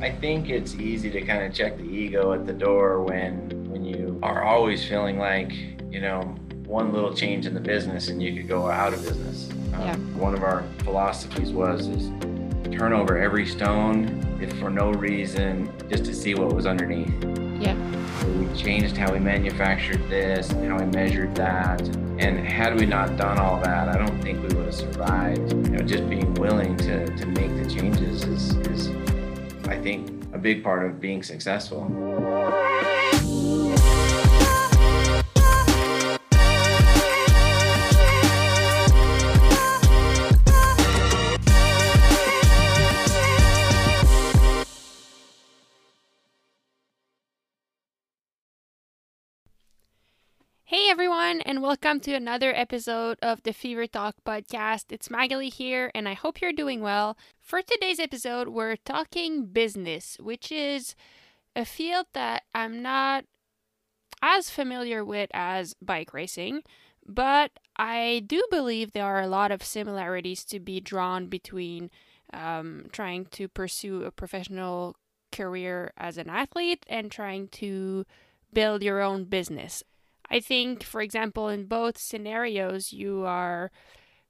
I think it's easy to kind of check the ego at the door when when you are always feeling like, you know, one little change in the business and you could go out of business. Um, Yeah. One of our philosophies was is turn over every stone if for no reason just to see what was underneath. Yeah. So we changed how we manufactured this and how we measured that. And had we not done all that, I don't think we would have survived. You know, just being willing to, to make the changes is, is, I think, a big part of being successful. And welcome to another episode of the Fever Talk podcast. It's Magali here, and I hope you're doing well. For today's episode, we're talking business, which is a field that I'm not as familiar with as bike racing, but I do believe there are a lot of similarities to be drawn between um, trying to pursue a professional career as an athlete and trying to build your own business. I think, for example, in both scenarios, you are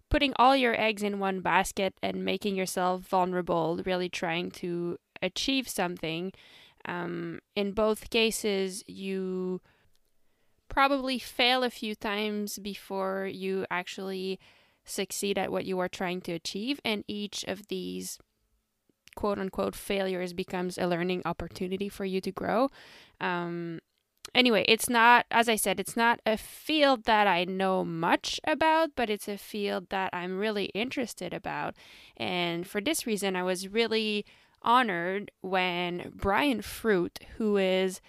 putting all your eggs in one basket and making yourself vulnerable, really trying to achieve something. Um, in both cases, you probably fail a few times before you actually succeed at what you are trying to achieve, and each of these quote unquote failures becomes a learning opportunity for you to grow. Um, anyway, it's not, as I said, it's not a field that I know much about, but it's a field that I'm really interested about. And for this reason, I was really honored when Brian Fruit, who is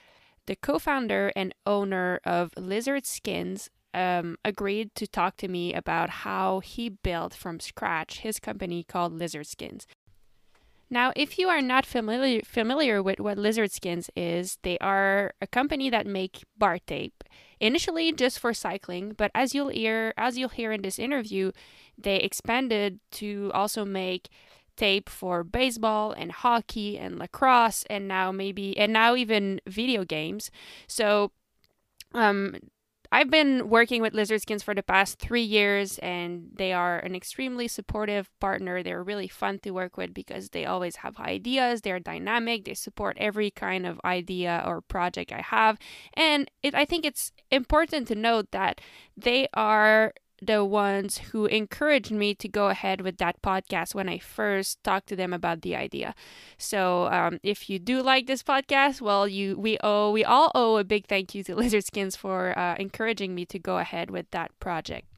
the co founder and owner of Lizard Skins, um, agreed to talk to me about how he built from scratch his company called Lizard Skins. Now, if you are not familiar familiar with what Lizard Skins is, they are a company that make bar tape. Initially just for cycling, but as you'll hear as you'll hear in this interview, they expanded to also make tape for baseball and hockey and lacrosse and now maybe and now even video games. So um I've been working with Lizard Skins for the past three years, and they are an extremely supportive partner. They're really fun to work with because they always have ideas. They're dynamic. They support every kind of idea or project I have, and it, I think it's important to note that they are the ones who encouraged me to go ahead with that podcast when I first talked to them about the idea. So um, if you do like this podcast, well, you we owe we all owe a big thank you to Lizard Skins for uh, encouraging me to go ahead with that project.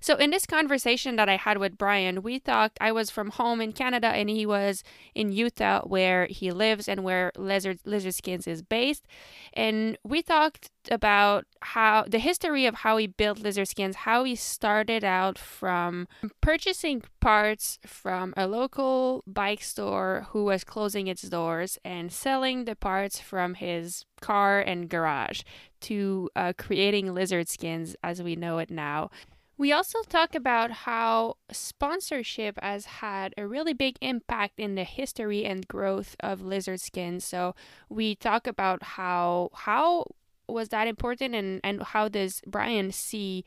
So in this conversation that I had with Brian, we talked. I was from home in Canada, and he was in Utah, where he lives and where Lizard Lizard Skins is based. And we talked about how the history of how he built Lizard Skins, how he started out from purchasing parts from a local bike store who was closing its doors and selling the parts from his car and garage to uh, creating Lizard Skins as we know it now. We also talk about how sponsorship has had a really big impact in the history and growth of lizard skin. So we talk about how how was that important and, and how does Brian see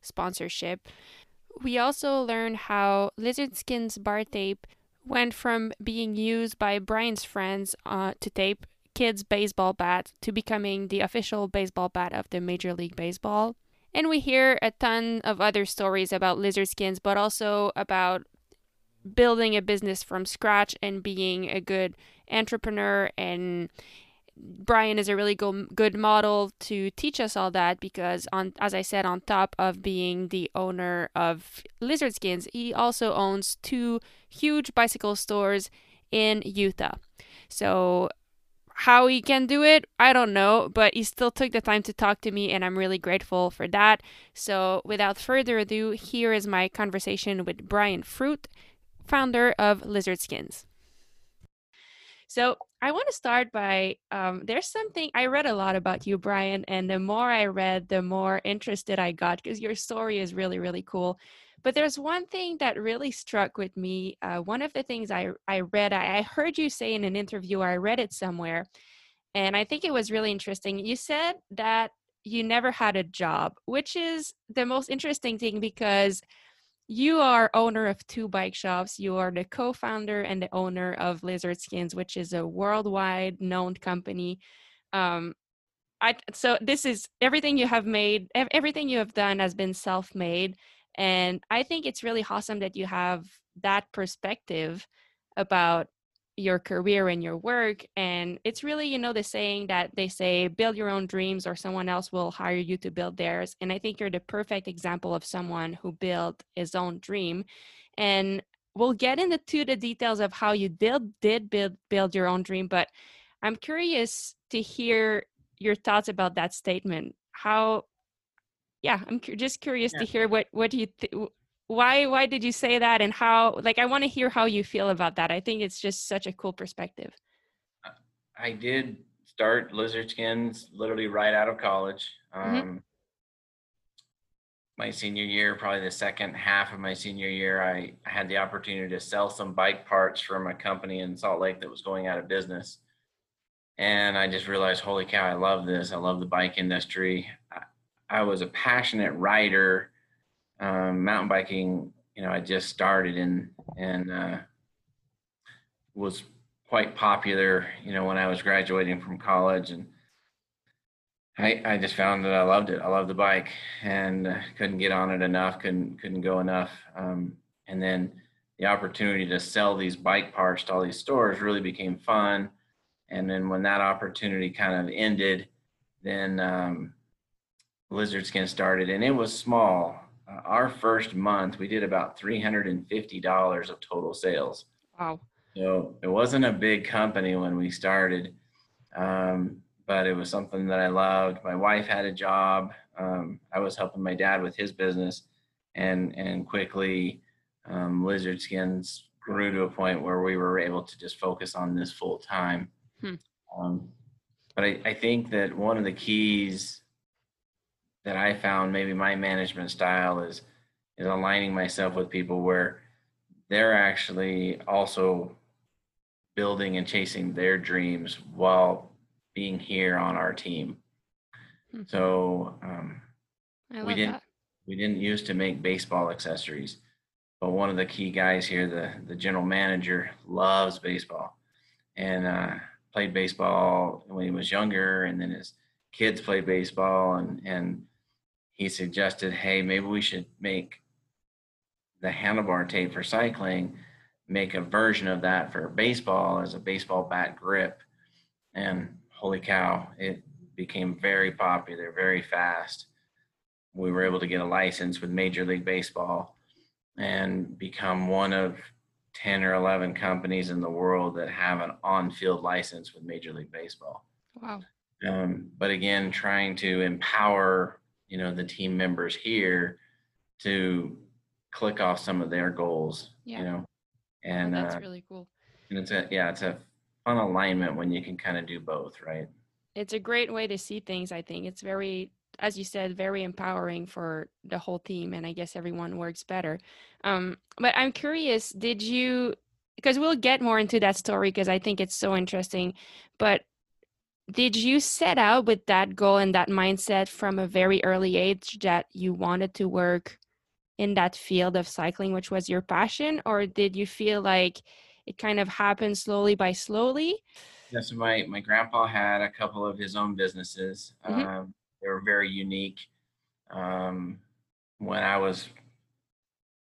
sponsorship. We also learn how lizard skin's bar tape went from being used by Brian's friends uh, to tape kids' baseball bats to becoming the official baseball bat of the Major League Baseball. And we hear a ton of other stories about lizard skins, but also about building a business from scratch and being a good entrepreneur. And Brian is a really go- good model to teach us all that because, on as I said, on top of being the owner of Lizard Skins, he also owns two huge bicycle stores in Utah. So how he can do it, I don't know, but he still took the time to talk to me, and I'm really grateful for that. So, without further ado, here is my conversation with Brian Fruit, founder of Lizard Skins. So, I want to start by um, there's something I read a lot about you, Brian, and the more I read, the more interested I got because your story is really, really cool. But there's one thing that really struck with me. Uh, one of the things I, I read, I, I heard you say in an interview, I read it somewhere, and I think it was really interesting. You said that you never had a job, which is the most interesting thing because you are owner of two bike shops. You are the co-founder and the owner of Lizard Skins, which is a worldwide known company. Um, I so this is everything you have made. Everything you have done has been self-made, and I think it's really awesome that you have that perspective about your career and your work and it's really you know the saying that they say build your own dreams or someone else will hire you to build theirs. And i think you're the perfect example of someone who built his own dream. And we'll get into the details of how you did did build build your own dream but i'm curious to hear your thoughts about that statement. How yeah i'm cu- just curious yeah. to hear what what you th- why why did you say that and how like i want to hear how you feel about that i think it's just such a cool perspective i did start lizard skins literally right out of college mm-hmm. um, mm-hmm. my senior year probably the second half of my senior year I, I had the opportunity to sell some bike parts from a company in salt lake that was going out of business and i just realized holy cow i love this i love the bike industry I, was a passionate rider um, mountain biking, you know, I just started and and uh, was quite popular, you know, when I was graduating from college, and I I just found that I loved it. I loved the bike, and uh, couldn't get on it enough. Couldn't couldn't go enough. Um, and then the opportunity to sell these bike parts to all these stores really became fun. And then when that opportunity kind of ended, then um, Lizard Skin started, and it was small. Uh, our first month we did about $350 of total sales. Wow. So it wasn't a big company when we started um, but it was something that i loved. My wife had a job um, i was helping my dad with his business and and quickly um, lizard skins grew to a point where we were able to just focus on this full time. Hmm. Um, but I, I think that one of the keys that I found maybe my management style is is aligning myself with people where they're actually also building and chasing their dreams while being here on our team. Hmm. So um, we didn't that. we didn't used to make baseball accessories, but one of the key guys here, the the general manager, loves baseball, and uh, played baseball when he was younger, and then his kids played baseball, and and he suggested, hey, maybe we should make the handlebar tape for cycling, make a version of that for baseball as a baseball bat grip. And holy cow, it became very popular very fast. We were able to get a license with Major League Baseball and become one of 10 or 11 companies in the world that have an on field license with Major League Baseball. Wow. Um, but again, trying to empower you know the team members here to click off some of their goals yeah. you know and that's uh, really cool. and it's a yeah it's a fun alignment when you can kind of do both right? It's a great way to see things i think. It's very as you said very empowering for the whole team and i guess everyone works better. Um, but i'm curious did you because we'll get more into that story because i think it's so interesting but did you set out with that goal and that mindset from a very early age that you wanted to work in that field of cycling which was your passion? Or did you feel like it kind of happened slowly by slowly? Yeah so my my grandpa had a couple of his own businesses. Mm-hmm. um, they were very unique. Um, when i was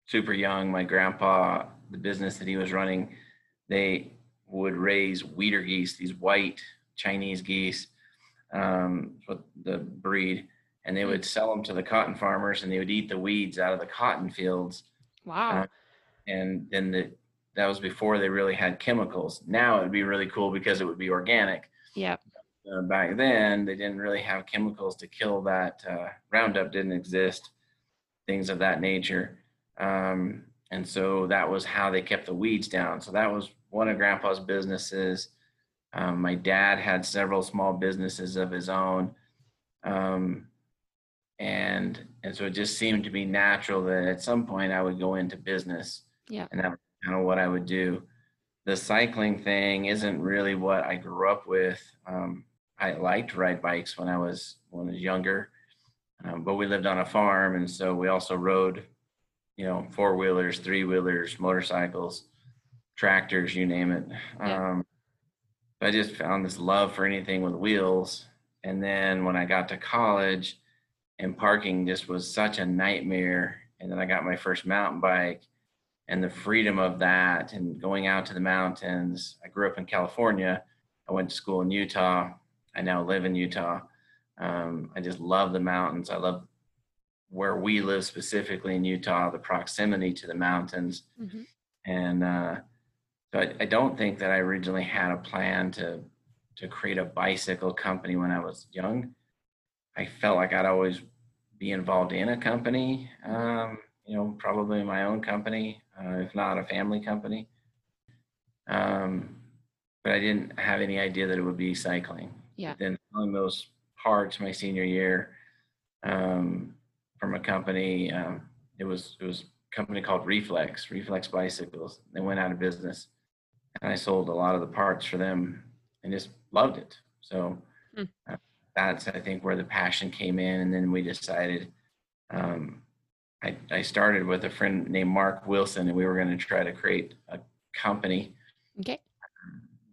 super young my grandpa the business that he was running they would raise weeder geese these white Chinese geese, um, the breed, and they would sell them to the cotton farmers, and they would eat the weeds out of the cotton fields. Wow! Uh, and then the that was before they really had chemicals. Now it would be really cool because it would be organic. Yeah. Uh, back then, they didn't really have chemicals to kill that. Uh, Roundup didn't exist, things of that nature. Um, and so that was how they kept the weeds down. So that was one of Grandpa's businesses. Um, my dad had several small businesses of his own. Um, and and so it just seemed to be natural that at some point I would go into business. Yeah. And that was kind of what I would do. The cycling thing isn't really what I grew up with. Um, I liked to ride bikes when I was when I was younger, um, but we lived on a farm, and so we also rode, you know, four wheelers, three wheelers, motorcycles, tractors, you name it. Yeah. Um, I just found this love for anything with wheels, and then when I got to college, and parking just was such a nightmare. And then I got my first mountain bike, and the freedom of that, and going out to the mountains. I grew up in California. I went to school in Utah. I now live in Utah. Um, I just love the mountains. I love where we live specifically in Utah, the proximity to the mountains. Mhm. And uh, so I, I don't think that I originally had a plan to to create a bicycle company when I was young. I felt like I'd always be involved in a company, um, you know, probably my own company, uh, if not a family company. Um, but I didn't have any idea that it would be cycling. Yeah. Then selling those parts my senior year um, from a company. Um, it was it was a company called Reflex, Reflex Bicycles. They went out of business, and I sold a lot of the parts for them, and just loved it. So Hmm. uh, that's I think where the passion came in, and then we decided. Um, I, I started with a friend named Mark Wilson, and we were going to try to create a company. Okay.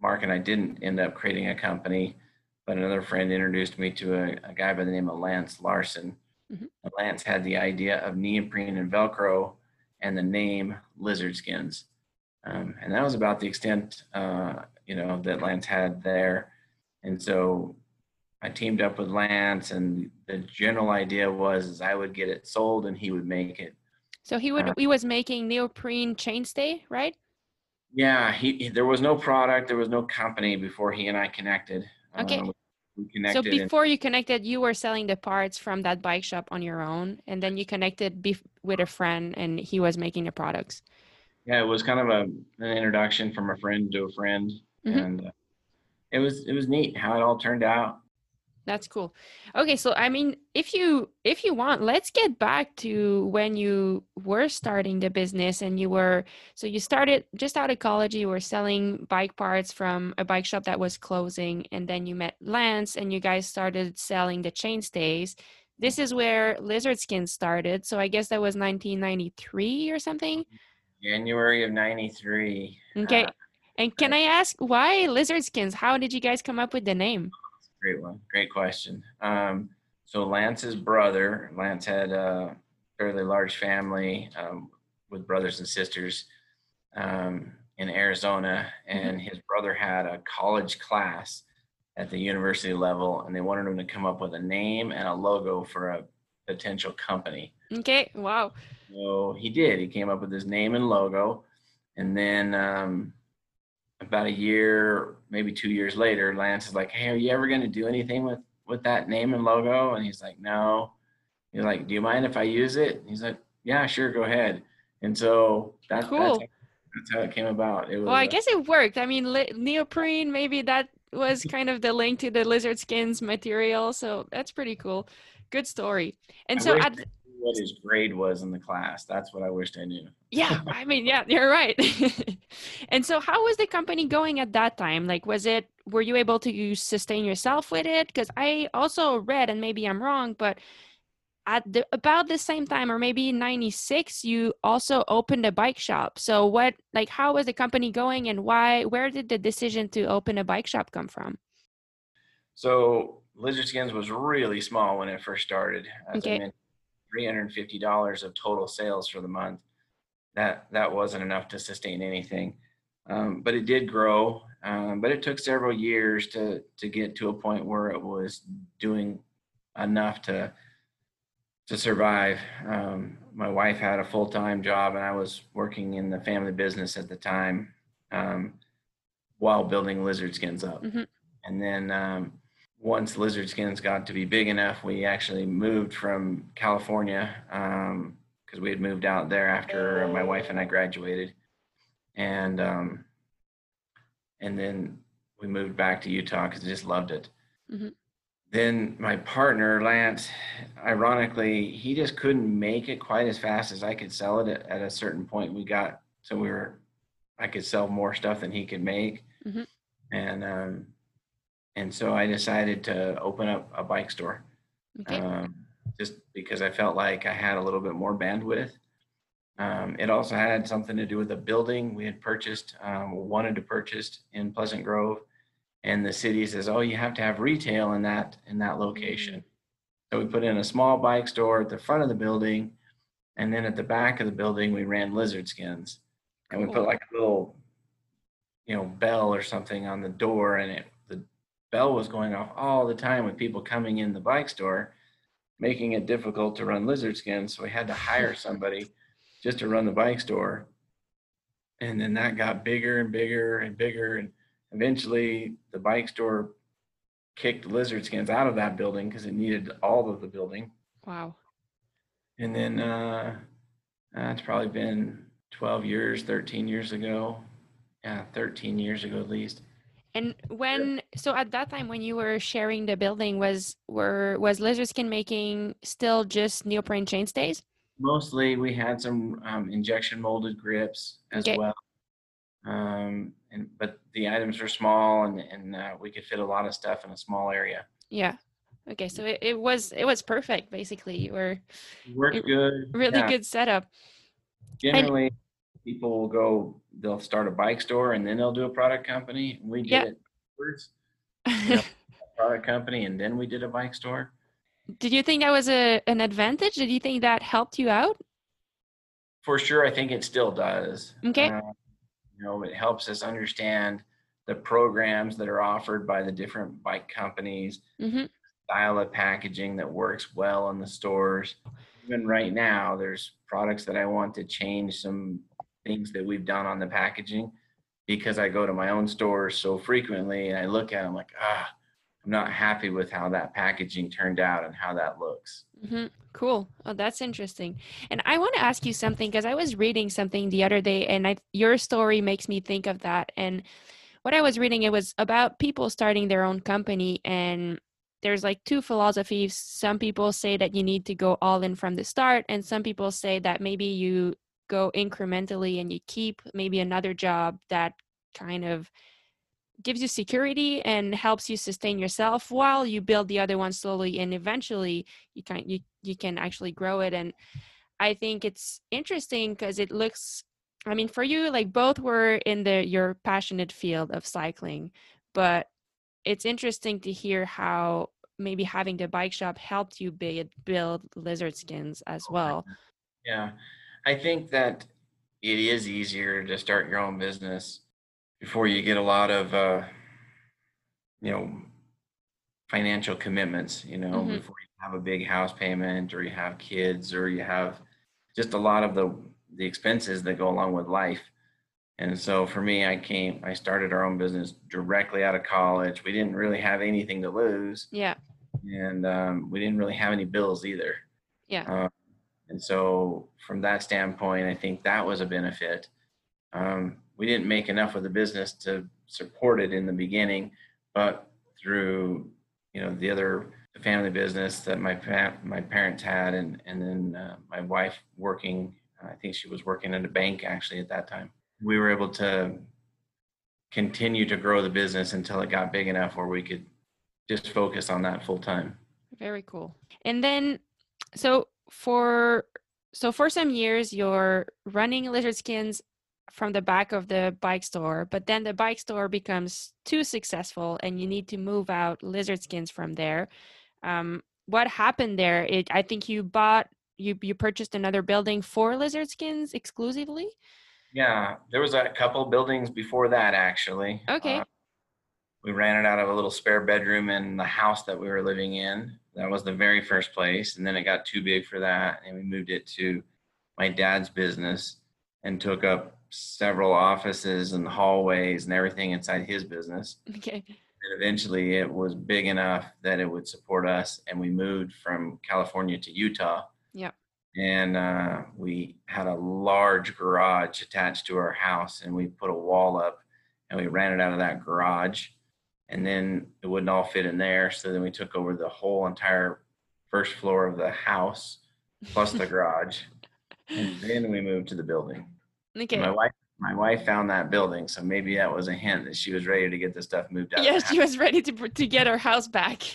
Mark and I didn't end up creating a company, but another friend introduced me to a, a guy by the name of Lance Larson. Mhm. Lance had the idea of neoprene and Velcro and the name Lizard Skins. Um, and that was about the extent, uh, you know, that Lance had there. And so I teamed up with Lance, and the general idea was is I would get it sold and he would make it. So he would Uh, he was making neoprene chainstay, right? Yeah, he, he- there was no product, there was no company before he and I connected. Okay. Uh, we So connected. and- before you connected, you were selling the parts from that bike shop on your own, and then you connected bef- with a friend, and he was making the products. Yeah, it was kind of a an introduction from a friend to a friend, Mhm. and uh, it was it was neat how it all turned out. That's cool. Okay, so I mean, if you if you want, let's get back to when you were starting the business and you were so you started just out of college, you were selling bike parts from a bike shop that was closing, and then you met Lance and you guys started selling the chainstays. This is where Lizard Skin started. So I guess that was 1993 or something. January of '93. Okay. Uh, And can I ask why Lizard Skins? How did you guys come up with the name? Great one. Great question. Um, so Lance's brother, Lance had a fairly large family um, with brothers and sisters um, in Arizona, and his brother had a college class at the university level, and they wanted him to come up with a name and a logo for a potential company. Okay, wow. So he did. He came up with his name and logo, and then um, about a year, maybe two years later, Lance is like, "Hey, are you ever going to do anything with with that name and logo?" And he's like, "No." You're like, "Do you mind if I use it?" And he's like, "Yeah, sure, go ahead." And so that, Cool. that's, that's how it came about. It was. Well, I guess it worked. I mean, li- neoprene, maybe that was kind of the link to the lizard skins material. So that's pretty cool. Good story. And I so, at, what his grade was in the class. That's what I wished I knew. yeah, I mean, yeah, you're right. and so, how was the company going at that time? Like, was it, were you able to sustain yourself with it? Because I also read, and maybe I'm wrong, but at the, about the same time, or maybe in 96, you also opened a bike shop. So, what, like, how was the company going and why, where did the decision to open a bike shop come from? So Lizard Skins was really small when it first started. As Okay. I mentioned, three hundred and fifty dollars of total sales for the month. That that wasn't enough to sustain anything, um, but it did grow. Um, but it took several years to to get to a point where it was doing enough to to survive. Um, my wife had a full time job, and I was working in the family business at the time um, while building Lizard Skins up. Mhm. And then um, once Lizard Skins got to be big enough, we actually moved from California because we had moved out there after my wife and I graduated, and um, and then we moved back to Utah because I just loved it. Mm-hmm. then my partner Lance, ironically, he just couldn't make it quite as fast as I could sell it at, at a certain point. We got so we were, I could sell more stuff than he could make, Mhm. and um, and so I decided to open up a bike store, Okay. um, just because I felt like I had a little bit more bandwidth. Um, it also had something to do with the building we had purchased, um, wanted to purchase in Pleasant Grove, and the city says, "Oh, you have to have retail in that in that location." So we put in a small bike store at the front of the building, and then at the back of the building we ran lizard skins, and we Cool. put like a little, you know, bell or something on the door, and it bell was going off all the time with people coming in the bike store, making it difficult to run lizard skins. So we had to hire somebody just to run the bike store. And then that got bigger and bigger and bigger. And eventually the bike store kicked lizard skins out of that building because it needed all of the building. Wow. And then uh, uh, it's probably been 12 years, 13 years ago. Yeah, 13 years ago at least. And when so at that time when you were sharing the building was were was Lizard Skin making still just neoprene chainstays? Mostly we had some um, injection molded grips as Okay. well. Um, and but the items were small and, and uh, we could fit a lot of stuff in a small area. Yeah. Okay, so it, it was it was perfect basically. You were Worked It- good. really yeah. good setup. Generally, people will go, they'll start a bike store and then they'll do a product company. We did Yeah. it first, Yeah. product company, and then we did a bike store. Did you think that was a an advantage? Did you think that helped you out? For sure, I think it still does. Okay. Uh, you know, it helps us understand the programs that are offered by the different bike companies, hmm style of packaging that works well in the stores. Even right now, there's products that I want to change some things that we've done on the packaging because I go to my own store so frequently and I look at them like, ah, I'm not happy with how that packaging turned out and how that looks. hmm Cool. Oh, that's interesting. And I want to ask you something because I was reading something the other day, and I your story makes me think of that. And what I was reading, it was about people starting their own company, and there's like two philosophies. Some people say that you need to go all in from the start, and some people say that maybe you go incrementally and you keep maybe another job that kind of gives you security and helps you sustain yourself while you build the other one slowly and eventually you can you you can actually grow it. And i think it's interesting because it looks i mean for you like both were in the your passionate field of cycling but it's interesting to hear how maybe having the bike shop helped you build, build lizard skins as well. Yeah. I think that it is easier to start your own business before you get a lot of, uh, you know, financial commitments, you know, Mhm. before you have a big house payment or you have kids or you have just a lot of the, the expenses that go along with life. And so for me, I came, I started our own business directly out of college. We didn't really have anything to lose yeah and um, we didn't really have any bills either. Yeah. Um, and so, from that standpoint, I think that was a benefit. Um, we didn't make enough of the business to support it in the beginning, but through you know the other family business that my pa- my parents had, and and then uh, my wife working. I think she was working at a bank actually at that time. We were able to continue to grow the business until it got big enough where we could just focus on that full time. Very cool. And then, so for so for some years, you're running lizard skins from the back of the bike store, but then the bike store becomes too successful, and you need to move out lizard skins from there. Um, what happened there? It, I think you bought you you purchased another building for lizard skins exclusively. Yeah, there was a couple buildings before that actually. Okay. Uh, we ran it out of a little spare bedroom in the house that we were living in. That was the very first place, and then it got too big for that, and we moved it to my dad's business and took up several offices and hallways and everything inside his business. Okay. And eventually, it was big enough that it would support us, and we moved from California to Utah. Yeah. And uh, we had a large garage attached to our house, and we put a wall up, and we ran it out of that garage. And then it wouldn't all fit in there. So then we took over the whole entire first floor of the house plus the garage, and then we moved to the building. Okay. My wife, my wife found that building, so maybe that was a hint that she was ready to get the stuff moved out. Yeah, the she was ready to to get her house back.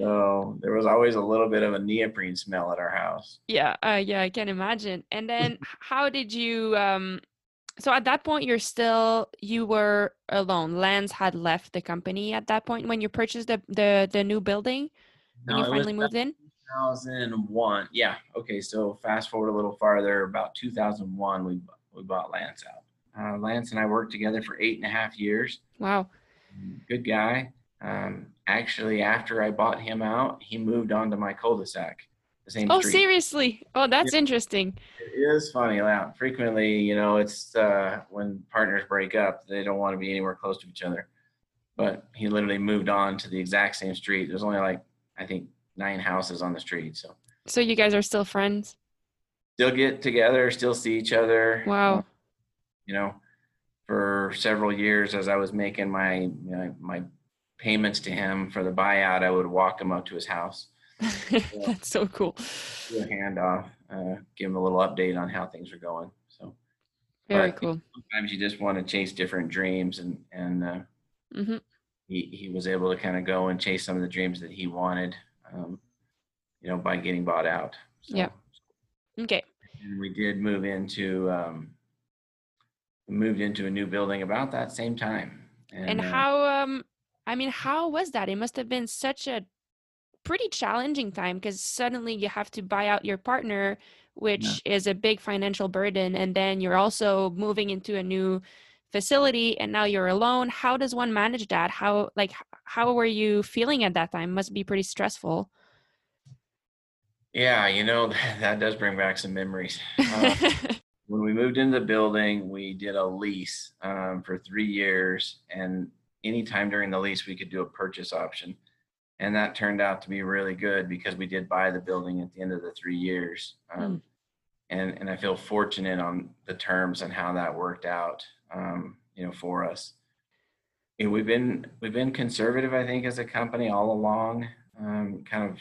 So there was always a little bit of a neoprene smell at our house. yeah, uh, yeah, I can imagine. And then, how did you? Um, so at that point, you're still you were alone. Lance had left the company at that point when you purchased the the, the new building. When you No, it was finally moved in. 2001. Yeah. Okay. So fast forward a little farther, about 2001, we we bought Lance out. Uh, Lance and I worked together for eight and a half years. Wow. Good guy. Um, actually, after I bought him out, he moved on to my cul-de-sac, same Oh, street. seriously? Oh, that's interesting. It is funny. Yeah, frequently, you know, it's uh, when partners break up, they don't want to be anywhere close to each other. But he literally moved on to the exact same street. There's only like I think nine houses on the street, so So you guys are still friends? still get together, still see each other. Wow. You know, for several years, as I was making my you know, my payments to him for the buyout, I would walk him up to his house, that's so cool. do a handoff, uh, give him a little update on how things are going. So Very But- cool. sometimes you just want to chase different dreams, and and uh, mm-hmm. he he was able to kind of go and chase some of the dreams that he wanted, um, you know, by getting bought out. So, Yeah. Okay. And we did move into um, moved into a new building about that same time. And uh, how um I mean how was that? It must have been such a pretty challenging time because suddenly you have to buy out your partner, which is a big financial burden, and then you're also moving into a new facility and now you're alone. How does one manage that? How like how were you feeling at that time? Must be pretty stressful. Yeah, you know that does bring back some memories. Uh, when we moved into the building, we did a lease um, for three years, and anytime during the lease, we could do a purchase option, and that turned out to be really good because we did buy the building at the end of the three years, um, and and I feel fortunate on the terms and how that worked out, um, you know, for us. And we've been we've been conservative, I think, as a company all along, um, kind of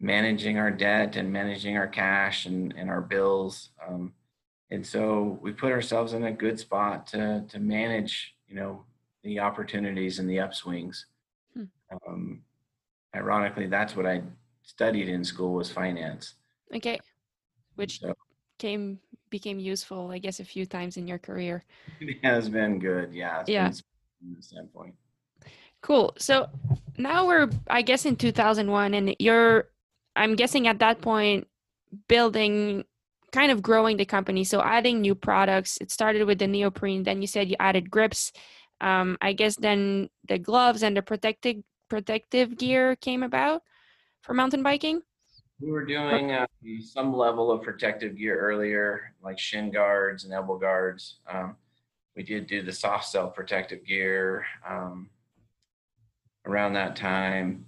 managing our debt and managing our cash and, and our bills. Um, and so we put ourselves in a good spot to, to manage, you know, the opportunities and the upswings. Hmm. Ironically, that's what I studied in school was finance. okay. Which So came became useful, I guess, a few times in your career. it has been good. Yeah. it's Yeah. from that standpoint. Cool. So now we're, I guess, in 2001, and you're, I'm guessing at that point, building, kind of growing the company. So adding new products. It started with the neoprene. Then you said you added grips. Um, I guess then the gloves and the protective protective gear came about for mountain biking. We were doing uh, some level of protective gear earlier, like shin guards and elbow guards. Um, we did do the soft cell protective gear um, around that time.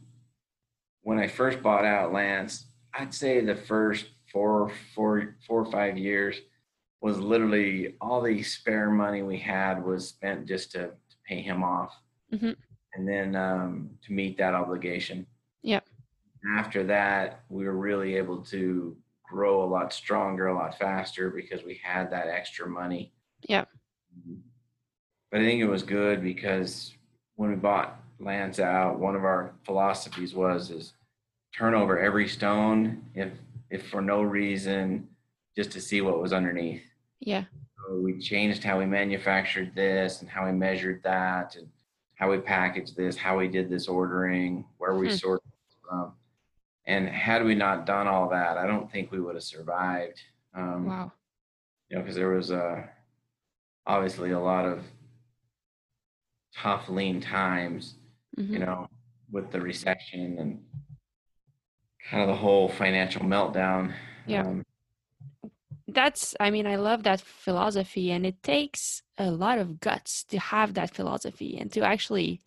When I first bought out Lance, I'd say the first four, four, four or five years was literally all the spare money we had was spent just to, to pay him off, Mhm. And then um, to meet that obligation Yep. after that, we were really able to grow a lot stronger, a lot faster because we had that extra money. Yeah. But I think it was good because when we bought Lance out, one of our philosophies was is turn over every stone if if for no reason just to see what was underneath. Yeah. So we changed how we manufactured this and how we measured that and how we packaged this, how we did this ordering, where we Hmm. sorted from. And had we not done all that, I don't think we would have survived. Um, Wow. You know, because there was uh, obviously a lot of tough, lean times, Mhm. you know, with the recession and kind of the whole financial meltdown. Yeah. Um, that's i mean i love that philosophy and it takes a lot of guts to have that philosophy and to actually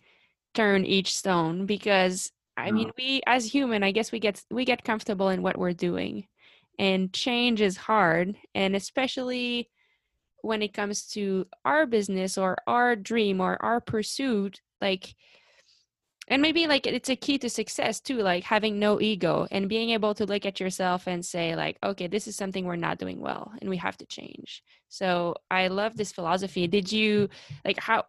turn each stone because i mean we as human i guess we get we get comfortable in what we're doing and change is hard and especially when it comes to our business or our dream or our pursuit like and maybe like it's a key to success too like having no ego and being able to look at yourself and say like okay this is something we're not doing well and we have to change. So i love this philosophy. Did you like how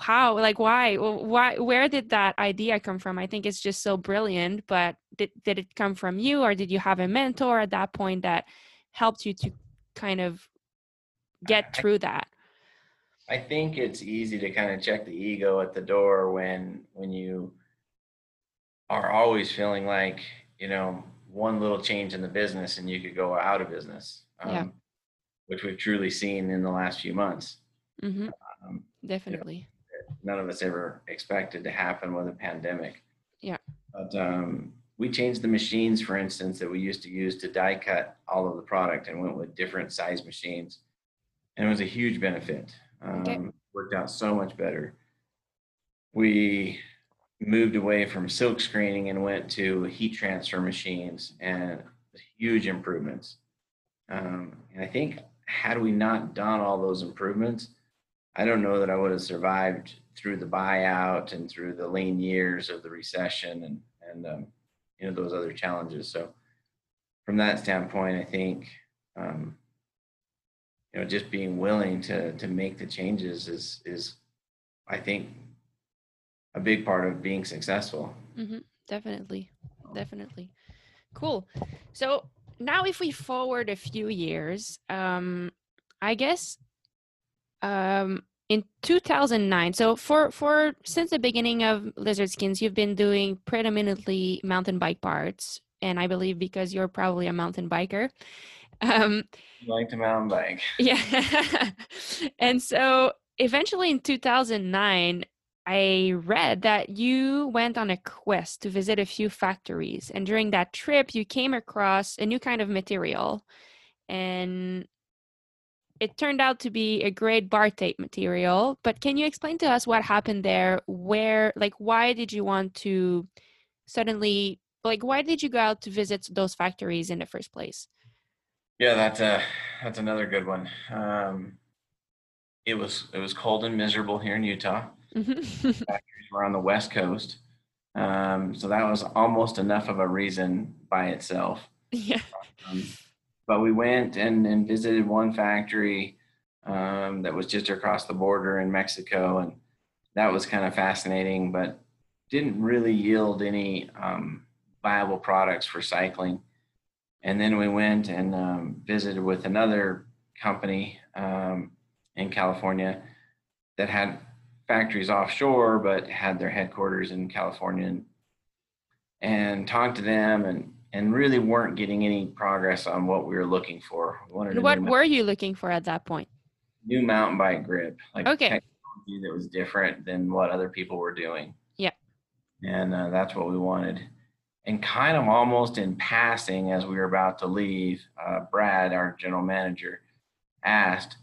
how like why why where did that idea come from? I think it's just so brilliant but did, did it come from you or did you have a mentor at that point that helped you to kind of get through that i think it's easy to kind of check the ego at the door when when you are always feeling like you know one little change in the business and you could go out of business um, yeah. which we've truly seen in the last few months mm-hmm. um, definitely none of us ever expected to happen with a pandemic. Yeah. But um, we changed the machines, for instance, that we used to use to die cut all of the product and went with different size machines. And it was a huge benefit. Um, okay. Worked out so much better. We moved away from silk screening and went to heat transfer machines and huge improvements. Um, and I think had we not done all those improvements, I don't know that I would have survived through the buyout and through the lean years of the recession and and um, you know those other challenges. So from that standpoint, I think um, know just being willing to to make the changes is is I think a big part of being successful. Mm-hmm. Definitely, definitely. Cool. So now, if we forward a few years, um, I guess um, in 2009 so for for since the beginning of lizard skins you've been doing predominantly mountain bike parts and i believe because you're probably a mountain biker um like to mountain bike yeah. And so eventually in 2009 i read that you went on a quest to visit a few factories and during that trip you came across a new kind of material and it turned out to be a great bar tape material but can you explain to us what happened there? Where like why did you want to suddenly like why did you go out to visit those factories in the first place yeah that's a that's another good one. Um it was it was cold and miserable here in utah. Mm-hmm. factories were on the west coast. Um so that was almost enough of a reason by itself. Yeah. Um, but we went and, and visited one factory um, that was just across the border in Mexico, and that was kind of fascinating, but didn't really yield any um, viable products for cycling. And then we went and um, visited with another company um, in California that had factories offshore, but had their headquarters in California, and, and talked to them and and really weren't getting any progress on what we were looking for. We what were you looking for at that point? New mountain bike grip, like okay. technology that was different than what other people were doing. Yeah, and uh, that's what we wanted. And kind of almost in passing, as we were about to leave, uh, Brad, our general manager, asked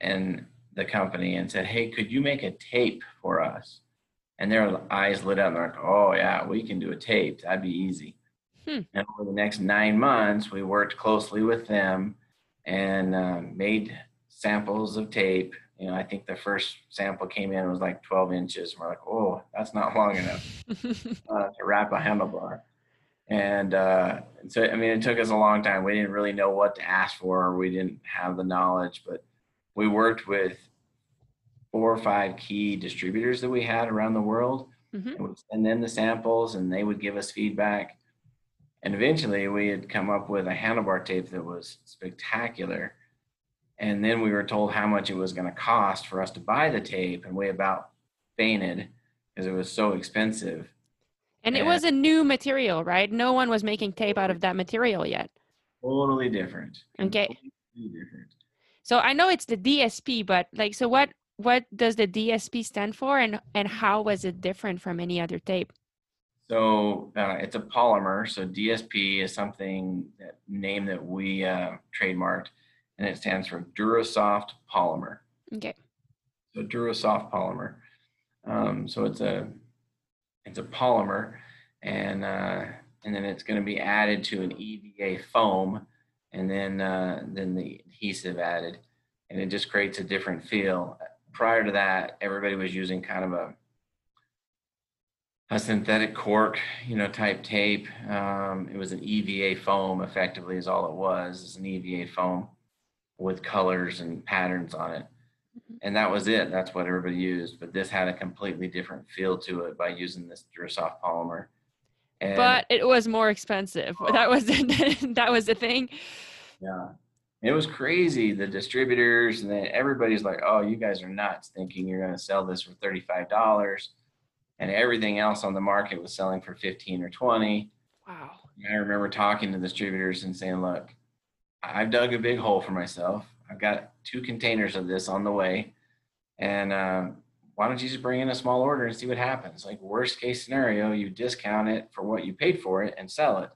and the company and said, "Hey, could you make a tape for us?" And their eyes lit up. And they're like, "Oh yeah, we can do a tape. That'd be easy." Hmm. And over the next nine months, we worked closely with them and uh, made samples of tape. You know, I think the first sample came in was like 12 inches. And we're like, oh, that's not long enough uh, to wrap a handlebar. And, uh, and so, I mean, it took us a long time. We didn't really know what to ask for. We didn't have the knowledge, but we worked with four or five key distributors that we had around the world. Mm-hmm. And we'd send them the samples and they would give us feedback and eventually we had come up with a handlebar tape that was spectacular. And then we were told how much it was going to cost for us to buy the tape, and we about fainted because it was so expensive. And, and it was a new material, right? No one was making tape out of that material yet. Totally different. Okay. Totally different. So I know it's the DSP, but like, so what what does the DSP stand for, and and how was it different from any other tape? So uh, it's a polymer. So DSP is something that name that we uh, trademarked, and it stands for Durasoft polymer. Okay. So Durasoft polymer. Um, so it's a it's a polymer, and uh, and then it's going to be added to an EVA foam, and then uh, then the adhesive added, and it just creates a different feel. Prior to that, everybody was using kind of a a synthetic cork, you know, type tape. Um, it was an EVA foam, effectively, is all it was. It's an EVA foam with colors and patterns on it. Mm-hmm. And that was it. That's what everybody used. But this had a completely different feel to it by using this Durasoft polymer. And but it was more expensive. Oh. That was the, that was the thing. Yeah. It was crazy. The distributors and then everybody's like, "Oh, you guys are nuts, thinking you're going to sell this for thirty-five dollars." and everything else on the market was selling for 15 or 20. Wow. I remember talking to distributors and saying, look, I've dug a big hole for myself. I've got two containers of this on the way. And uh, why don't you just bring in a small order and see what happens? Like, worst case scenario, you discount it for what you paid for it and sell it.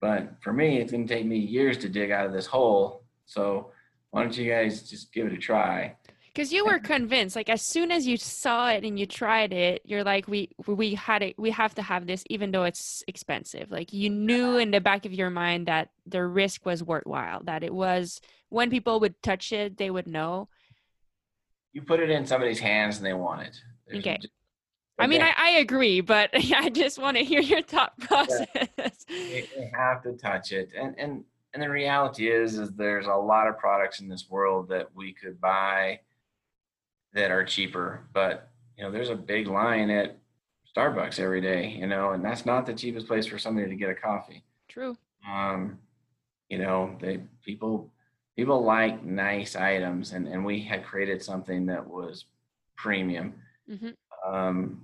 But for me, it's going to take me years to dig out of this hole. So why don't you guys just give it a try? Because you were convinced like as soon as you saw it and you tried it you're like we we had it we have to have this even though it's expensive. Like you knew in the back of your mind that the risk was worthwhile that it was when people would touch it they would know. You put it in somebody's hands and they want it. There's okay. just, I mean, I, I, agree, but I just want to hear your thought process. Yeah. You have to touch it, and and and the reality is, is there's a lot of products in this world that we could buy that are cheaper. But you know, there's a big line at Starbucks every day, you know, and that's not the cheapest place for somebody to get a coffee. True. Um, you know, they people people like nice items, and and we had created something that was premium. Mm-hmm. Um,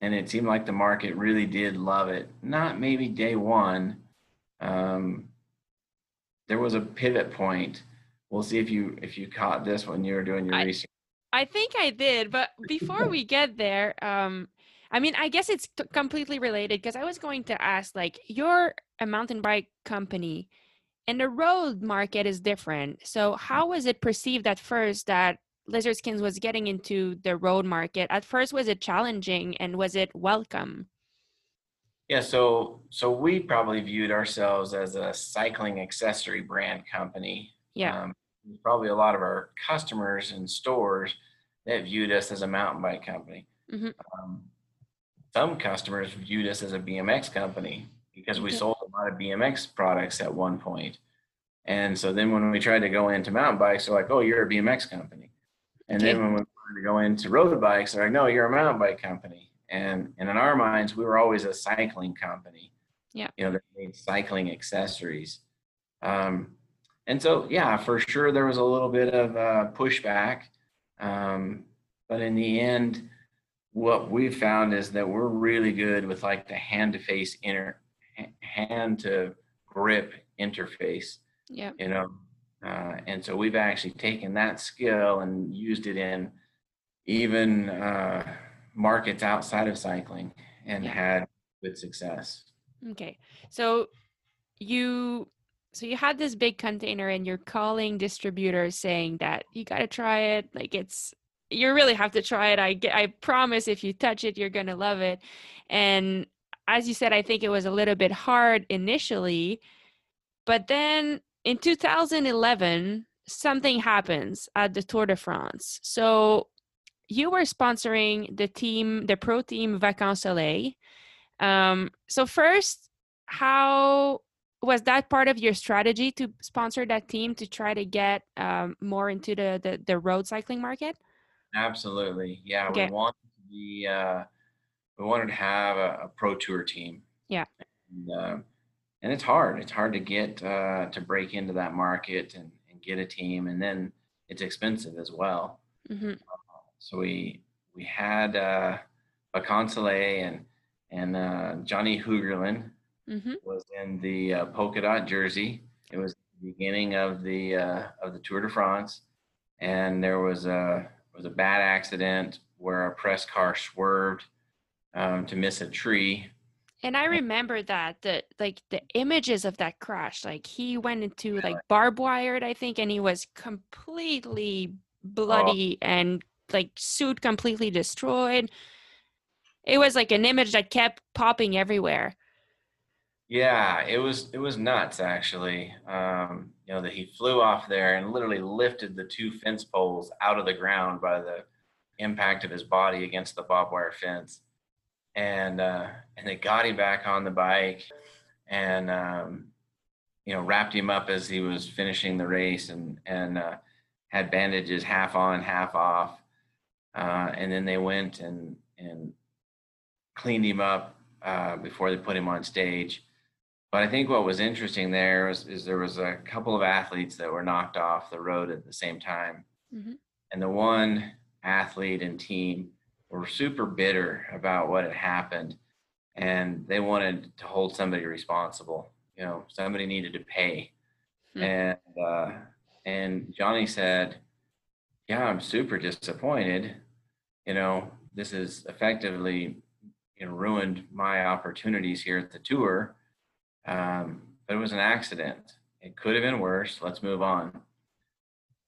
and it seemed like the market really did love it. Not maybe day one. Um, there was a pivot point. We'll see if you if you caught this when you were doing your I, research. I think I did, but before we get there, um, I mean, I guess it's t- completely related because I was going to ask, like, you're a mountain bike company, and the road market is different. So, how was it perceived at first that Lizard Skins was getting into the road market? At first, was it challenging, and was it welcome? Yeah, so so we probably viewed ourselves as a cycling accessory brand company. Yeah. Um, probably a lot of our customers and stores that viewed us as a mountain bike company. Mm-hmm. Um, some customers viewed us as a BMX company because we sold a lot of BMX products at one point. And so then when we tried to go into mountain bikes, they're like, oh, you're a BMX company. And okay. then when we wanted to go into road bikes, they're like, no, you're a mountain bike company. And, and in our minds, we were always a cycling company. Yeah. You know, that made cycling accessories. Um, and so, yeah, for sure, there was a little bit of uh, pushback. Um, but in the end, what we've found is that we're really good with like the hand to face inner hand to grip interface. Yeah. You know, uh, and so we've actually taken that skill and used it in even uh, markets outside of cycling and yeah. had good success. Okay. So you so you had this big container and you're calling distributors saying that you got to try it like it's you really have to try it. I get i promise if you touch it you're going to love it. And as you said i think it was a little bit hard initially but then in 2011 something happens at the tour de france. So you were sponsoring the team the pro team Vacansoleil. Um, so first how was that part of your strategy to sponsor that team to try to get um, more into the, the, the road cycling market? Absolutely, yeah. Okay. We wanted to be uh, we wanted to have a, a pro tour team. Yeah, and, uh, and, it's hard. It's hard to get uh, to break into that market and, and, get a team, and then it's expensive as well. Mm-hmm. so we we had uh, Vacansoleil and and uh, Johnny Hoogerland mm-hmm. was in the uh, polka dot jersey. It was the beginning of the uh, of the Tour de France, and there was a was a bad accident where a press car swerved um, to miss a tree. And I remember that the like the images of that crash, like he went into like barbed wired, I think, and he was completely bloody oh. and like suit completely destroyed. It was like an image that kept popping everywhere. Yeah, it was it was nuts actually. Um, you know that he flew off there and literally lifted the two fence poles out of the ground by the impact of his body against the barbed wire fence, and uh, and they got him back on the bike, and um, you know wrapped him up as he was finishing the race, and and uh, had bandages half on, half off, uh, and then they went and and cleaned him up uh, before they put him on stage but I think what was interesting there was, is there was a couple of athletes that were knocked off the road at the same time. Mm-hmm. And the one athlete and team were super bitter about what had happened. And they wanted to hold somebody responsible. You know, somebody needed to pay. Mm-hmm. And, uh, and Johnny said, Yeah, I'm super disappointed. You know, this has effectively you know, ruined my opportunities here at the tour um, but it was an accident. It could have been worse. Let's move on.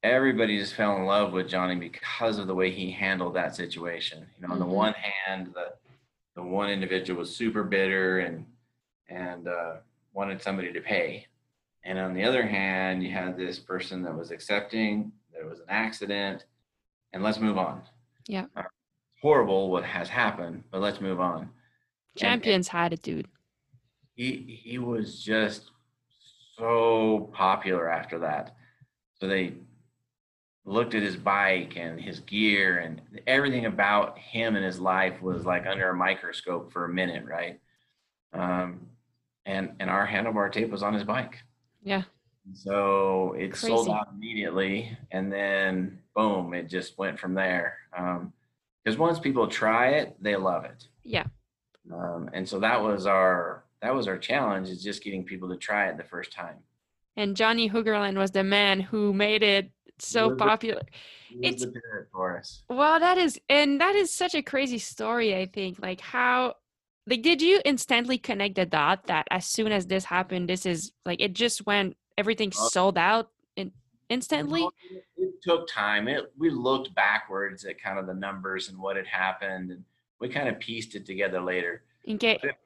Everybody just fell in love with Johnny because of the way he handled that situation. You know, on mm-hmm. the one hand, the the one individual was super bitter and and uh, wanted somebody to pay, and on the other hand, you had this person that was accepting that it was an accident, and let's move on. Yeah. Uh, horrible what has happened, but let's move on. Champions and, attitude he he was just so popular after that. So they looked at his bike and his gear and everything about him and his life was like under a microscope for a minute, right? Um, and and our handlebar tape was on his bike. Yeah. So it Crazy. sold out immediately, and then boom, it just went from there. Because um, once people try it, they love it. Yeah. Um, and so that was our that was our challenge is just getting people to try it the first time. And Johnny Hoogerland was the man who made it so popular. The, it's for us. Well, that is, and that is such a crazy story. I think, like how, like, did you instantly connect the dot that as soon as this happened, this is like it just went everything uh, sold out in, instantly? it, it took time. It we looked backwards at kind of the numbers and what had happened, and we kind of pieced it together later. Okay. But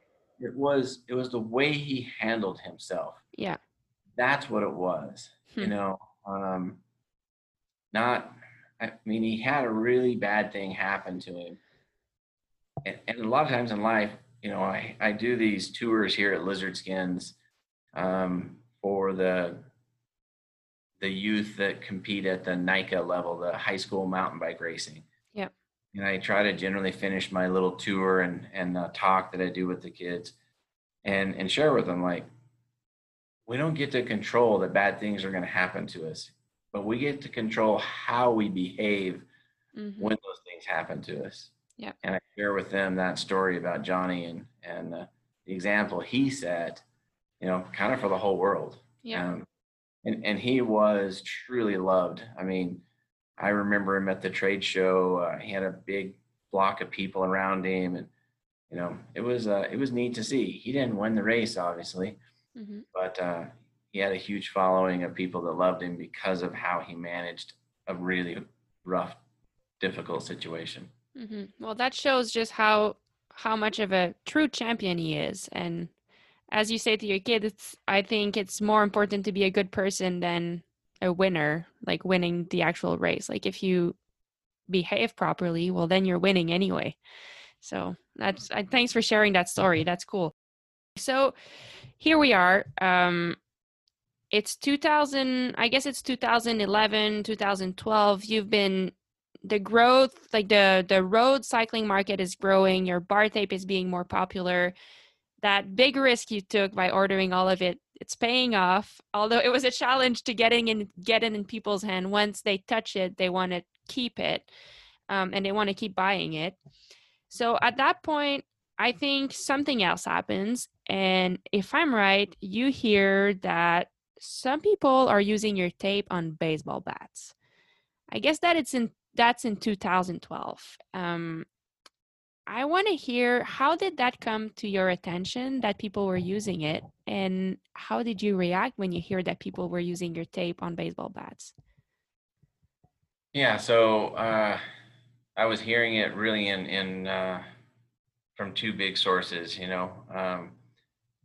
it was it was the way he handled himself. Yeah. That's what it was hmm. you know um not i mean he had a really bad thing happen to him. And, and a lot of times in life you know i i do these tours here at lizard skins um for the the youth that compete at the NICA level, the high school mountain bike racing and I try to generally finish my little tour and and uh, talk that I do with the kids, and and share with them like we don't get to control that bad things are going to happen to us, but we get to control how we behave mm-hmm. when those things happen to us. Yeah, and I share with them that story about Johnny and and uh, the example he set, you know, kind of for the whole world. Yeah. Um, and and he was truly loved. I mean I remember him at the trade show. Uh, he had a big block of people around him, and you know, it was uh, it was neat to see. He didn't win the race, obviously, mm-hmm. but uh, he had a huge following of people that loved him because of how he managed a really rough, difficult situation. Mm-hmm. Well, that shows just how how much of a true champion he is, and as you say to your kids, I think it's more important to be a good person than a winner, like winning the actual race. Like if you behave properly, well, then you're winning anyway. So that's thanks for sharing that story. That's cool. So here we are. Um, it's 2000. I guess it's 2011, 2012. You've been the growth, like the the road cycling market is growing. Your bar tape is being more popular. That big risk you took by ordering all of it it's paying off although it was a challenge to getting in get it in people's hand. Once they touch it they want to keep it um, and they want to keep buying it. So at that point i think something else happens and if i'm right you hear that some people are using your tape on baseball bats. I guess that it's in that's in 2012 um, I want to hear how did that come to your attention that people were using it and how did you react when you hear that people were using your tape on baseball bats? Yeah, so uh, I was hearing it really in in uh, from two big sources. You know, um,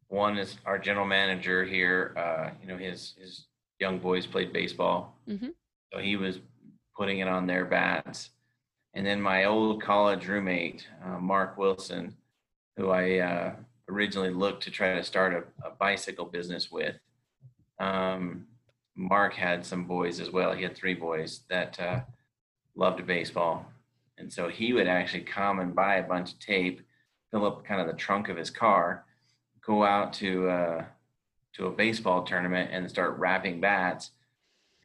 one is our general manager here. Uh, you know, his his young boys played baseball, Mhm. so he was putting it on their bats. And then my old college roommate, uh, Mark Wilson, who I uh, originally looked to try to start a, a bicycle business with. Um, Mark had some boys as well. He had three boys that uh, loved baseball. And so he would actually come and buy a bunch of tape, fill up kind of the trunk of his car, go out to uh, to a baseball tournament and start wrapping bats.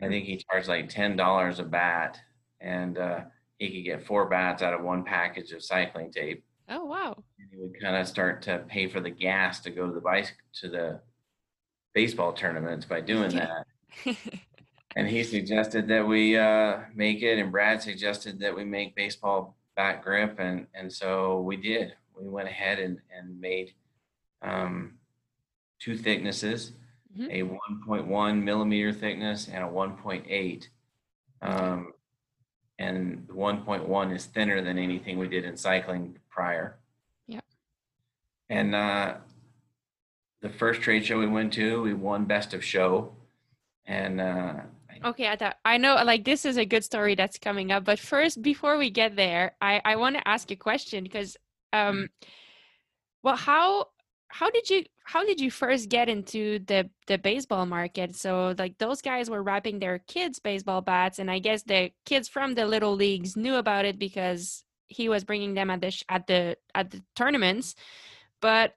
I think he charged like ten dollars a bat, and uh, he could get four bats out of one package of cycling tape. Oh wow. And he would kind of start to pay for the gas to go to the bike to the baseball tournaments by doing that. And he suggested that we uh, make it, and Brad suggested that we make baseball bat grip, and and so we did. We went ahead and and made um, two thicknesses, Mhm. a 1.1 millimeter thickness and a 1.8. Um, and the 1.1 is thinner than anything we did in cycling prior. Yep. And uh, the first trade show we went to, we won best of show, and uh, Okay, I thought I know like this is a good story that's coming up, but first before we get there, I I want to ask a question because um well how how did you how did you first get into the the baseball market? So like those guys were wrapping their kids baseball bats and I guess the kids from the little leagues knew about it because he was bringing them at the sh- at the at the tournaments. But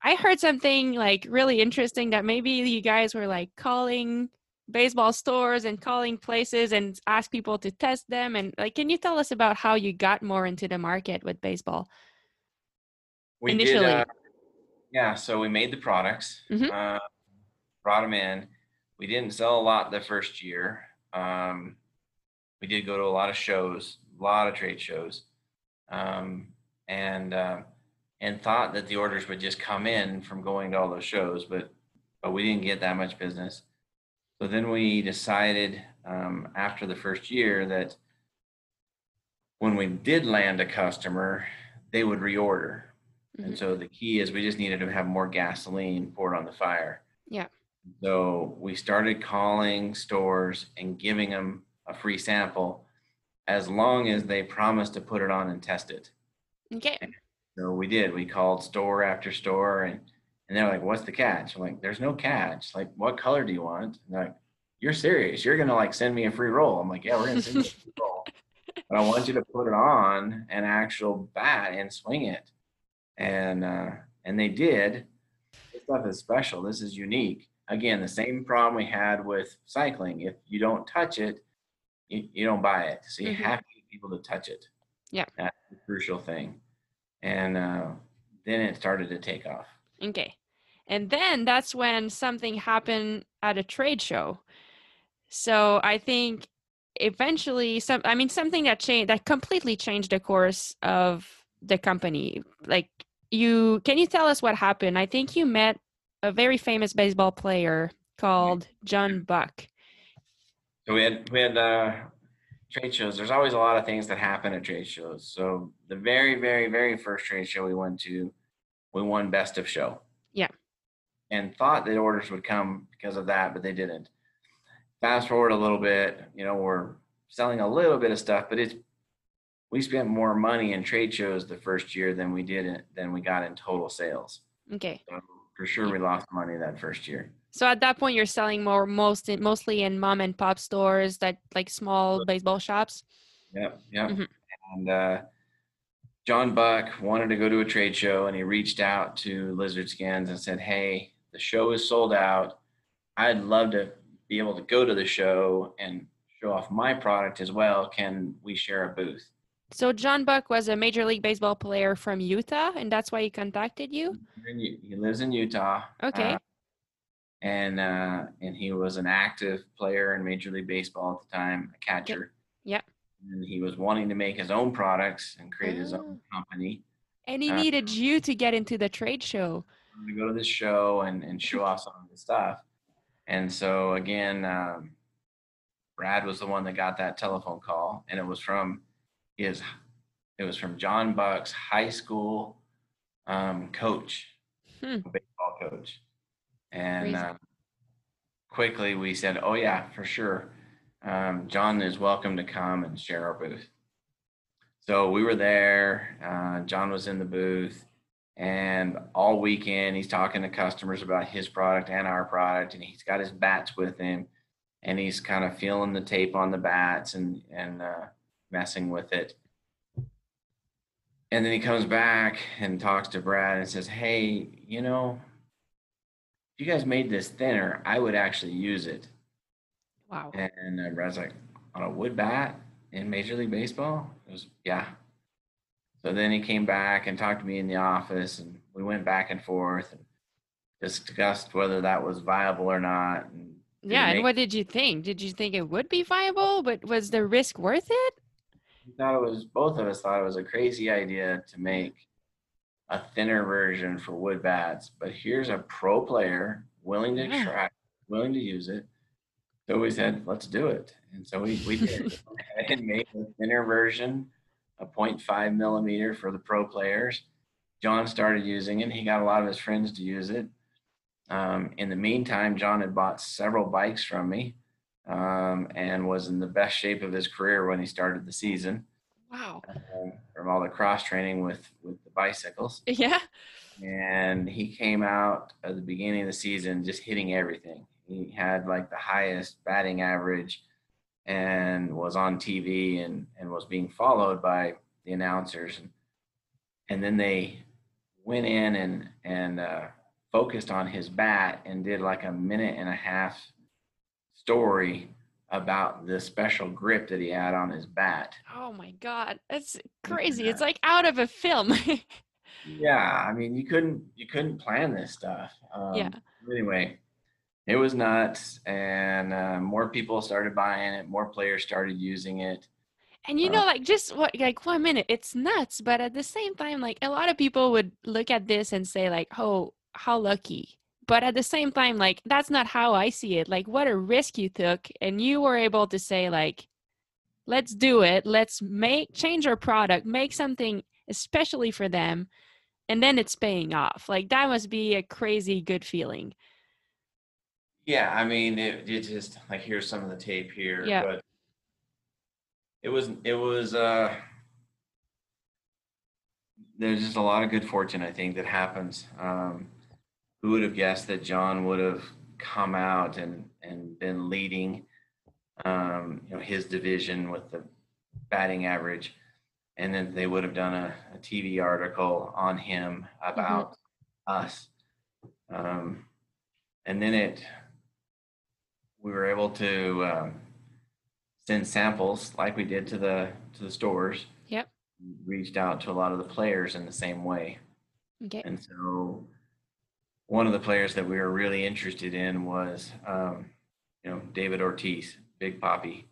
I heard something like really interesting that maybe you guys were like calling baseball stores and calling places and ask people to test them and like can you tell us about how you got more into the market with baseball we Initially. did. Uh, yeah, so we made the products, Mhm. uh, brought them in. We didn't sell a lot the first year. Um, we did go to a lot of shows, a lot of trade shows, um, and uh, and thought that the orders would just come in from going to all those shows, but but we didn't get that much business. So then we decided um, after the first year that when we did land a customer, they would reorder. And Mhm. so the key is we just needed to have more gasoline poured on the fire. Yeah. So we started calling stores and giving them a free sample as long as they promised to put it on and test it. okay So we did. We called store after store and and they're like, "What's the catch?" I'm like, "There's no catch. Like, what color do you want?" And they're like, "You're serious? You're gonna like send me a free roll?" I'm like, "Yeah, we're gonna send you a free roll, but I want you to put it on an actual bat and swing it." And uh, and they did. This stuff is special. This is unique. Again, the same problem we had with cycling. If you don't touch it, you, you don't buy it. So you Mhm. have to get people to touch it. Yeah. That's the crucial thing. And uh, then it started to take off. okay and then that's when something happened at a trade show so i think eventually some i mean something that changed that completely changed the course of the company like you can you tell us what happened i think you met a very famous baseball player called john buck So we had we had uh, trade shows. There's always a lot of things that happen at trade shows. So the very very very first trade show we went to, we won best of show. Yeah. And thought that orders would come because of that, but they didn't. Fast forward a little bit, you know, we're selling a little bit of stuff, but it's we spent more money in trade shows the first year than we did in, than we got in total sales. okay So for sure, we lost money that first year. so at that point you're selling more most in, mostly in mom and pop stores that like small baseball shops Yep, yep. Mhm. And uh, John Buck wanted to go to a trade show, and he reached out to Lizard Skins and said, "Hey, the show is sold out. I'd love to be able to go to the show and show off my product as well. Can we share a booth?" So John Buck was a Major League Baseball player from Utah, and that's why he contacted you. He lives in Utah. Okay. uh, and uh, and he was an active player in Major League Baseball at the time, a catcher. Yep. And he was wanting to make his own products and create his own company. And he Uh, needed you to get into the trade show. to go to this show and, and show off some of his stuff. And so again, um, Brad was the one that got that telephone call, and it was from his, it was from John Buck's high school um, coach, Hmm. baseball coach. And uh, quickly we said, "Oh yeah, for sure. Um, John is welcome to come and share our booth." So we were there. Uh, John was in the booth, and all weekend he's talking to customers about his product and our product, and he's got his bats with him, and he's kind of feeling the tape on the bats and and uh, messing with it. And then he comes back and talks to Brad and says, "Hey, you know, if you guys made this thinner, I would actually use it." Wow. And uh, Brad's like, "On a wood bat in Major League Baseball?" It was, "Yeah." So then he came back and talked to me in the office, and we went back and forth and discussed whether that was viable or not. And Yeah, and what did you think? Did you think it would be viable, but was the risk worth it? We thought it was both of us thought it was a crazy idea to make a thinner version for wood bats but here's a pro player willing to Yeah. try willing to use it. So we said let's do it. And so we, we did. And made a thinner version a 0.5 millimeter for the pro players. John started using it. He got a lot of his friends to use it. Um, in the meantime john had bought several bikes from me um, and was in the best shape of his career when he started the season Wow. um, from all the cross training with with the bicycles. Yeah. And he came out at the beginning of the season just hitting everything. He had like the highest batting average and was on TV and and was being followed by the announcers and and then they went in and and uh, focused on his bat and did like a minute and a half story about the special grip that he had on his bat. Oh my God. That's crazy. It's like out of a film. Yeah, I mean, you couldn't you couldn't plan this stuff. Um, Yeah. Anyway, it was nuts, and uh, more people started buying it. More players started using it. And you Uh, know, like just what, like one minute, it's nuts. But at the same time, like a lot of people would look at this and say, like, oh, how lucky. But at the same time, like that's not how I see it. Like, what a risk you took, and you were able to say, like, let's do it. Let's make change our product, make something especially for them, and then it's paying off. Like that must be a crazy good feeling. Yeah, I mean, it, it just like here's some of the tape here, Yeah. but it was it was uh there's just a lot of good fortune I think that happens. Um, who would have guessed that John would have come out and and been leading um, you know his division with the batting average, and then they would have done a, a TV article on him about us. Um, and then it we were able to um, send samples like we did to the to the stores Yep. reached out to a lot of the players in the same way Okay. and so one of the players that we were really interested in was um, you know david ortiz Big Papi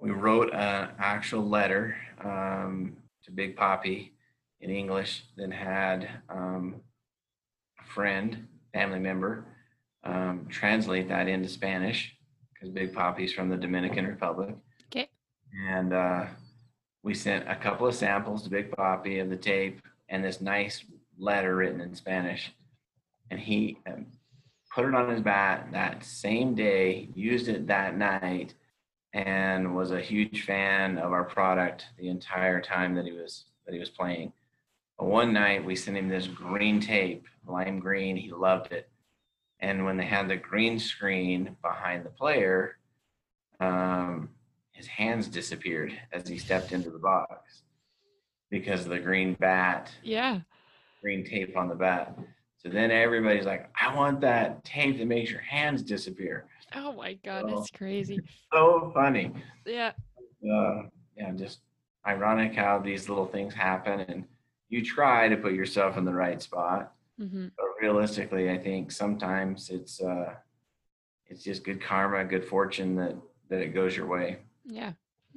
we wrote an actual letter um, to Big Papi in english then had um, a friend family member um, translate that into spanish because big poppy's from the dominican republic Okay. and uh, we sent a couple of samples to Big Papi of the tape and this nice letter written in Spanish. And he um, put it on his bat that same day, used it that night, and was a huge fan of our product the entire time that he was that he was playing. But one night we sent him this green tape, lime green. He loved it. And when they had the green screen behind the player, um, his hands disappeared as he stepped into the box because of the green bat, Yeah. green tape on the bat. So then everybody's like, I want that tape that makes your hands disappear. Oh my God, Oh. that's crazy. So funny. Yeah. Uh, yeah, just ironic how these little things happen. And you try to put yourself in the right spot. Mm-hmm. But realistically, I think sometimes it's uh, it's just good karma, good fortune that that it goes your way. Yeah.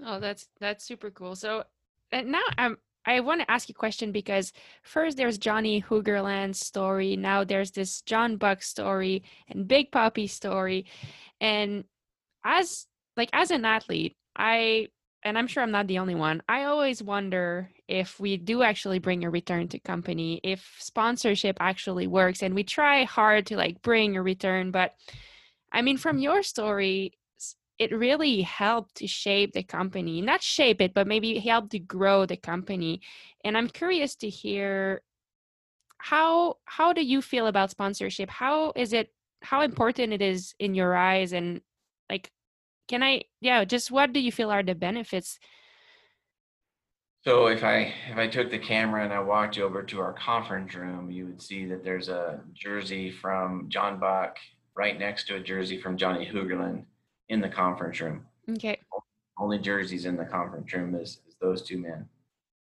Oh, that's that's super cool. So and now I'm I want to ask you a question because first there's Johnny Hoogerland's story, now there's this John Buck story and Big Papi story. And as like as an athlete, I and I'm sure I'm not the only one, I always always wonder if we do actually bring a return to company, if sponsorship actually works, and we try hard to like bring a return. But I mean, from your story, it really helped to shape the company, not shape it, but maybe help to grow the company. And I'm curious to hear how how do you feel about sponsorship? How is it? How important it is in your eyes, and like can i yeah just what do you feel are the benefits so if i if i took the camera and i walked over to our conference room you would see that there's a jersey from john buck right next to a jersey from johnny hoogerland in the conference room. Okay. Only jerseys in the conference room is, is those two men.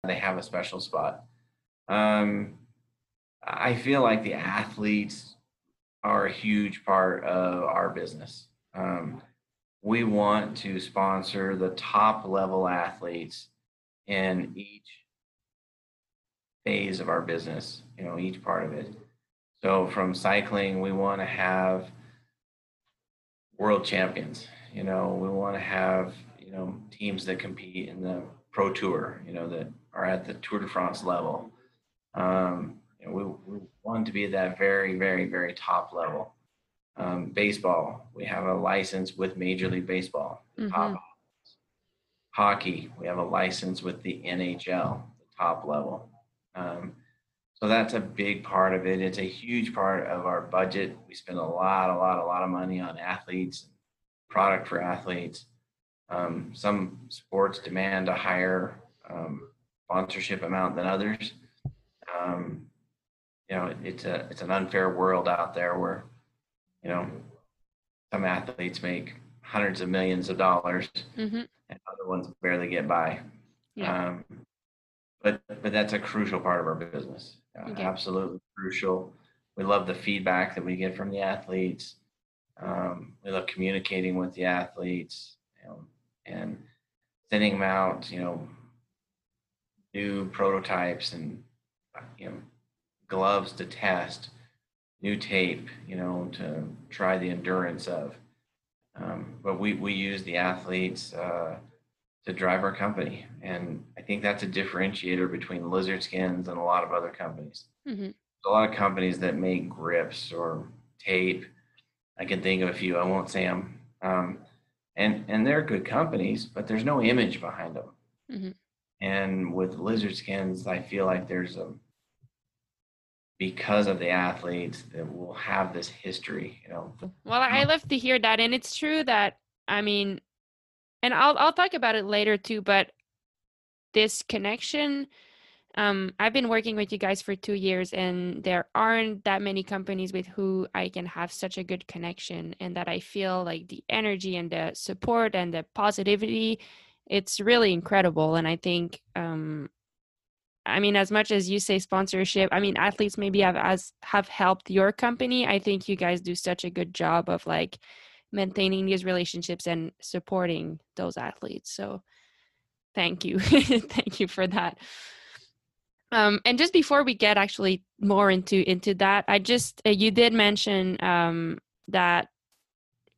They have a special spot. Um, i feel like the athletes are a huge part of our business. Um, we want to sponsor the top level athletes in each phase of our business, you know, each part of it. So from cycling, we want to have world champions, you know, we want to have, you know, teams that compete in the pro tour, you know, that are at the Tour de France level. Um, you know, we, we want to be at that very, very, very top level. Um, baseball, we have a license with Major League Baseball, mm-hmm. top. Hockey, we have a license with the NHL, the top level. Um, so that's a big part of it. It's a huge part of our budget. We spend a lot, a lot, a lot of money on athletes, product for athletes. Um, some sports demand a higher um, sponsorship amount than others. Um, you know, it's a it's an unfair world out there where you know, some athletes make hundreds of millions of dollars mm-hmm. and other ones barely get by. Yeah. Um, but but that's a crucial part of our business. Okay. Absolutely crucial. We love the feedback that we get from the athletes. Um, we love communicating with the athletes you know, and sending them out, you know, new prototypes and you know gloves to test new tape, you know, to try the endurance of. Um, but we, we use the athletes uh, to drive our company. And I think that's a differentiator between Lizard Skins and a lot of other companies. Mm-hmm. A lot of companies that make grips or tape. I can think of a few. I won't say them. Um, and and they're good companies, but there's no image behind them. Mm-hmm. And with Lizard Skins, I feel like there's a because of the athletes that will have this history you know well i love to hear that and it's true that i mean and i'll i'll talk about it later too but this connection um i've been working with you guys for 2 years and there aren't that many companies with who i can have such a good connection and that i feel like the energy and the support and the positivity it's really incredible and i think um I mean, as much as you say sponsorship, I mean, athletes maybe have as have helped your company. I think you guys do such a good job of like maintaining these relationships and supporting those athletes. So, thank you, thank you for that. Um, and just before we get actually more into into that, I just uh, you did mention um, that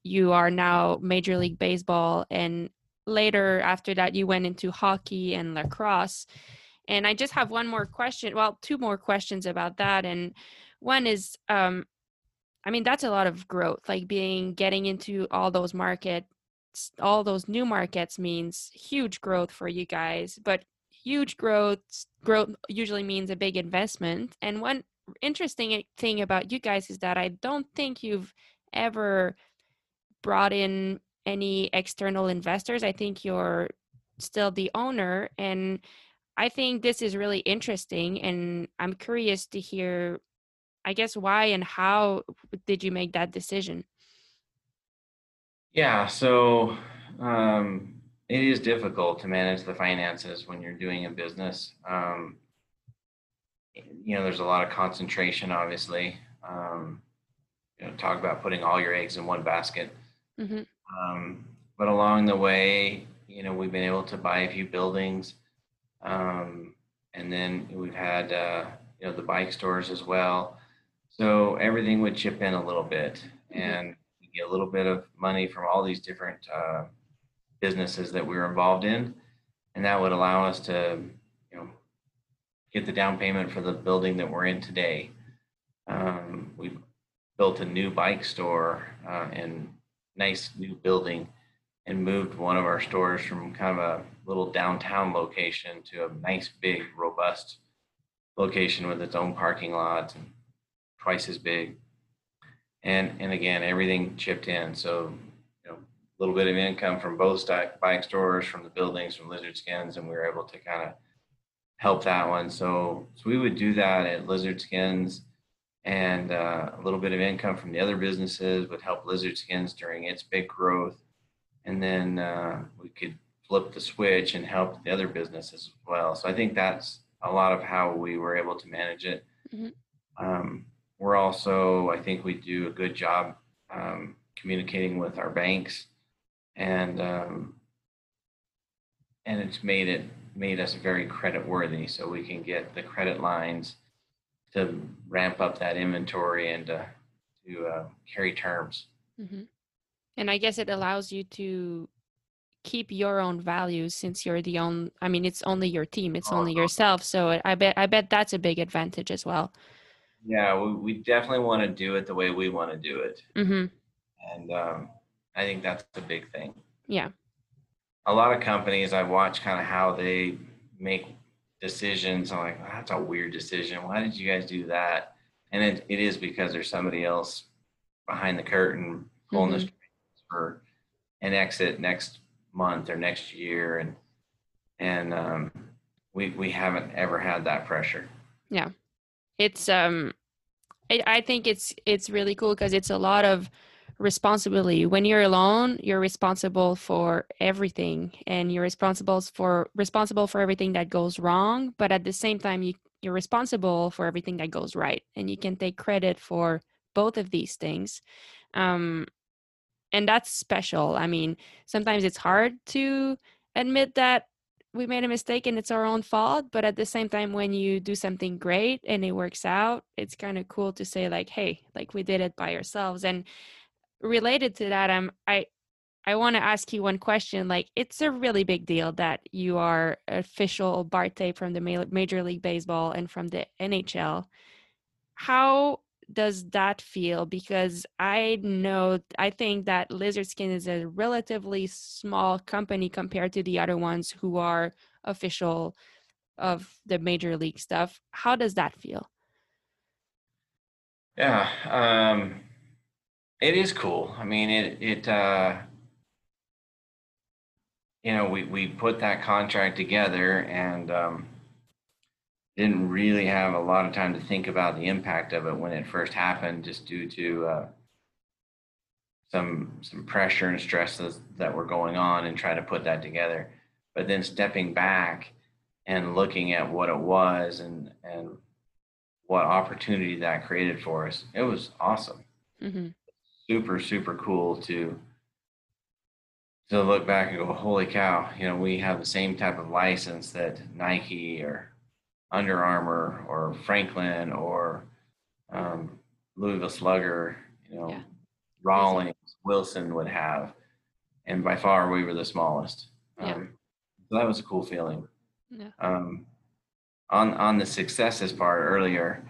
you are now Major League Baseball, and later after that you went into hockey and lacrosse. And I just have one more question. Well, two more questions about that. And one is, um, I mean, that's a lot of growth. Like being getting into all those markets, all those new markets means huge growth for you guys. But huge growth growth usually means a big investment. And one interesting thing about you guys is that I don't think you've ever brought in any external investors. I think you're still the owner and I think this is really interesting, and I'm curious to hear, I guess, why and how did you make that decision? Yeah, so um, it is difficult to manage the finances when you're doing a business. Um, you know, there's a lot of concentration, obviously. Um, you know, talk about putting all your eggs in one basket. Mm-hmm. Um, but along the way, you know, we've been able to buy a few buildings um, and then we've had, uh, you know, the bike stores as well. So everything would chip in a little bit and get a little bit of money from all these different uh, businesses that we were involved in. and that would allow us to, you know, get the down payment for the building that we're in today. Um, we built a new bike store uh, and nice new building and moved one of our stores from kind of a little downtown location to a nice big robust location with its own parking lot and twice as big. And and again everything chipped in. So you know a little bit of income from both bike stores from the buildings from lizard skins and we were able to kind of help that one. So so we would do that at lizard skins. And uh, a little bit of income from the other businesses would help lizard skins during its big growth. And then uh, we could flip the switch and help the other businesses as well. So i think that's a lot of how we were able to manage it. Mm-hmm. um, we're also, I think we do a good job um, communicating with our banks, and um, and it's made it made us very credit worthy, so we can get the credit lines to ramp up that inventory and to, to uh, carry terms. Mm-hmm. And I guess it allows you to keep your own values since you're the only. I mean, it's only your team, it's only uh-huh. yourself. So I bet I bet that's a big advantage as well. Yeah, we, we definitely want to do it the way we want to do it. Mm-hmm. And um, I think that's the big thing. Yeah. A lot of companies, I watch kind of how they make decisions. I'm like, that's a weird decision. Why did you guys do that? And it, it is because there's somebody else behind the curtain pulling mm-hmm. the strings for an exit next month or next year. And, and um, we, we haven't ever had that pressure. Yeah it's um I, I think it's it's really cool because it's a lot of responsibility. When you're alone you're responsible for everything and you're responsible for responsible for everything that goes wrong but at the same time you you're responsible for everything that goes right and you can take credit for both of these things. Um and that's special. I mean sometimes it's hard to admit that we made a mistake and it's our own fault but at the same time when you do something great and it works out it's kind of cool to say like hey like we did it by ourselves. And related to that i'm i i want to ask you one question like it's a really big deal that you are official Bart from the major league baseball and from the nhl how does that feel? Because I know, I think that Lizard Skin is a relatively small company compared to the other ones who are official of the major league stuff. How does that feel? Yeah, um, it is cool. I mean, it, it, uh, you know, we, we put that contract together and, um, didn't really have a lot of time to think about the impact of it when it first happened, just due to uh, some some pressure and stresses that were going on, and trying to put that together. But then stepping back and looking at what it was and and what opportunity that created for us, it was awesome. Mm-hmm. Super super cool to to look back and go, holy cow! You know, we have the same type of license that Nike or under Armour or Franklin or um, Louisville Slugger, you know, yeah. Rawlings, Wilson would have, and by far we were the smallest. Yeah. Um, so that was a cool feeling. Yeah. Um, on on the successes part earlier,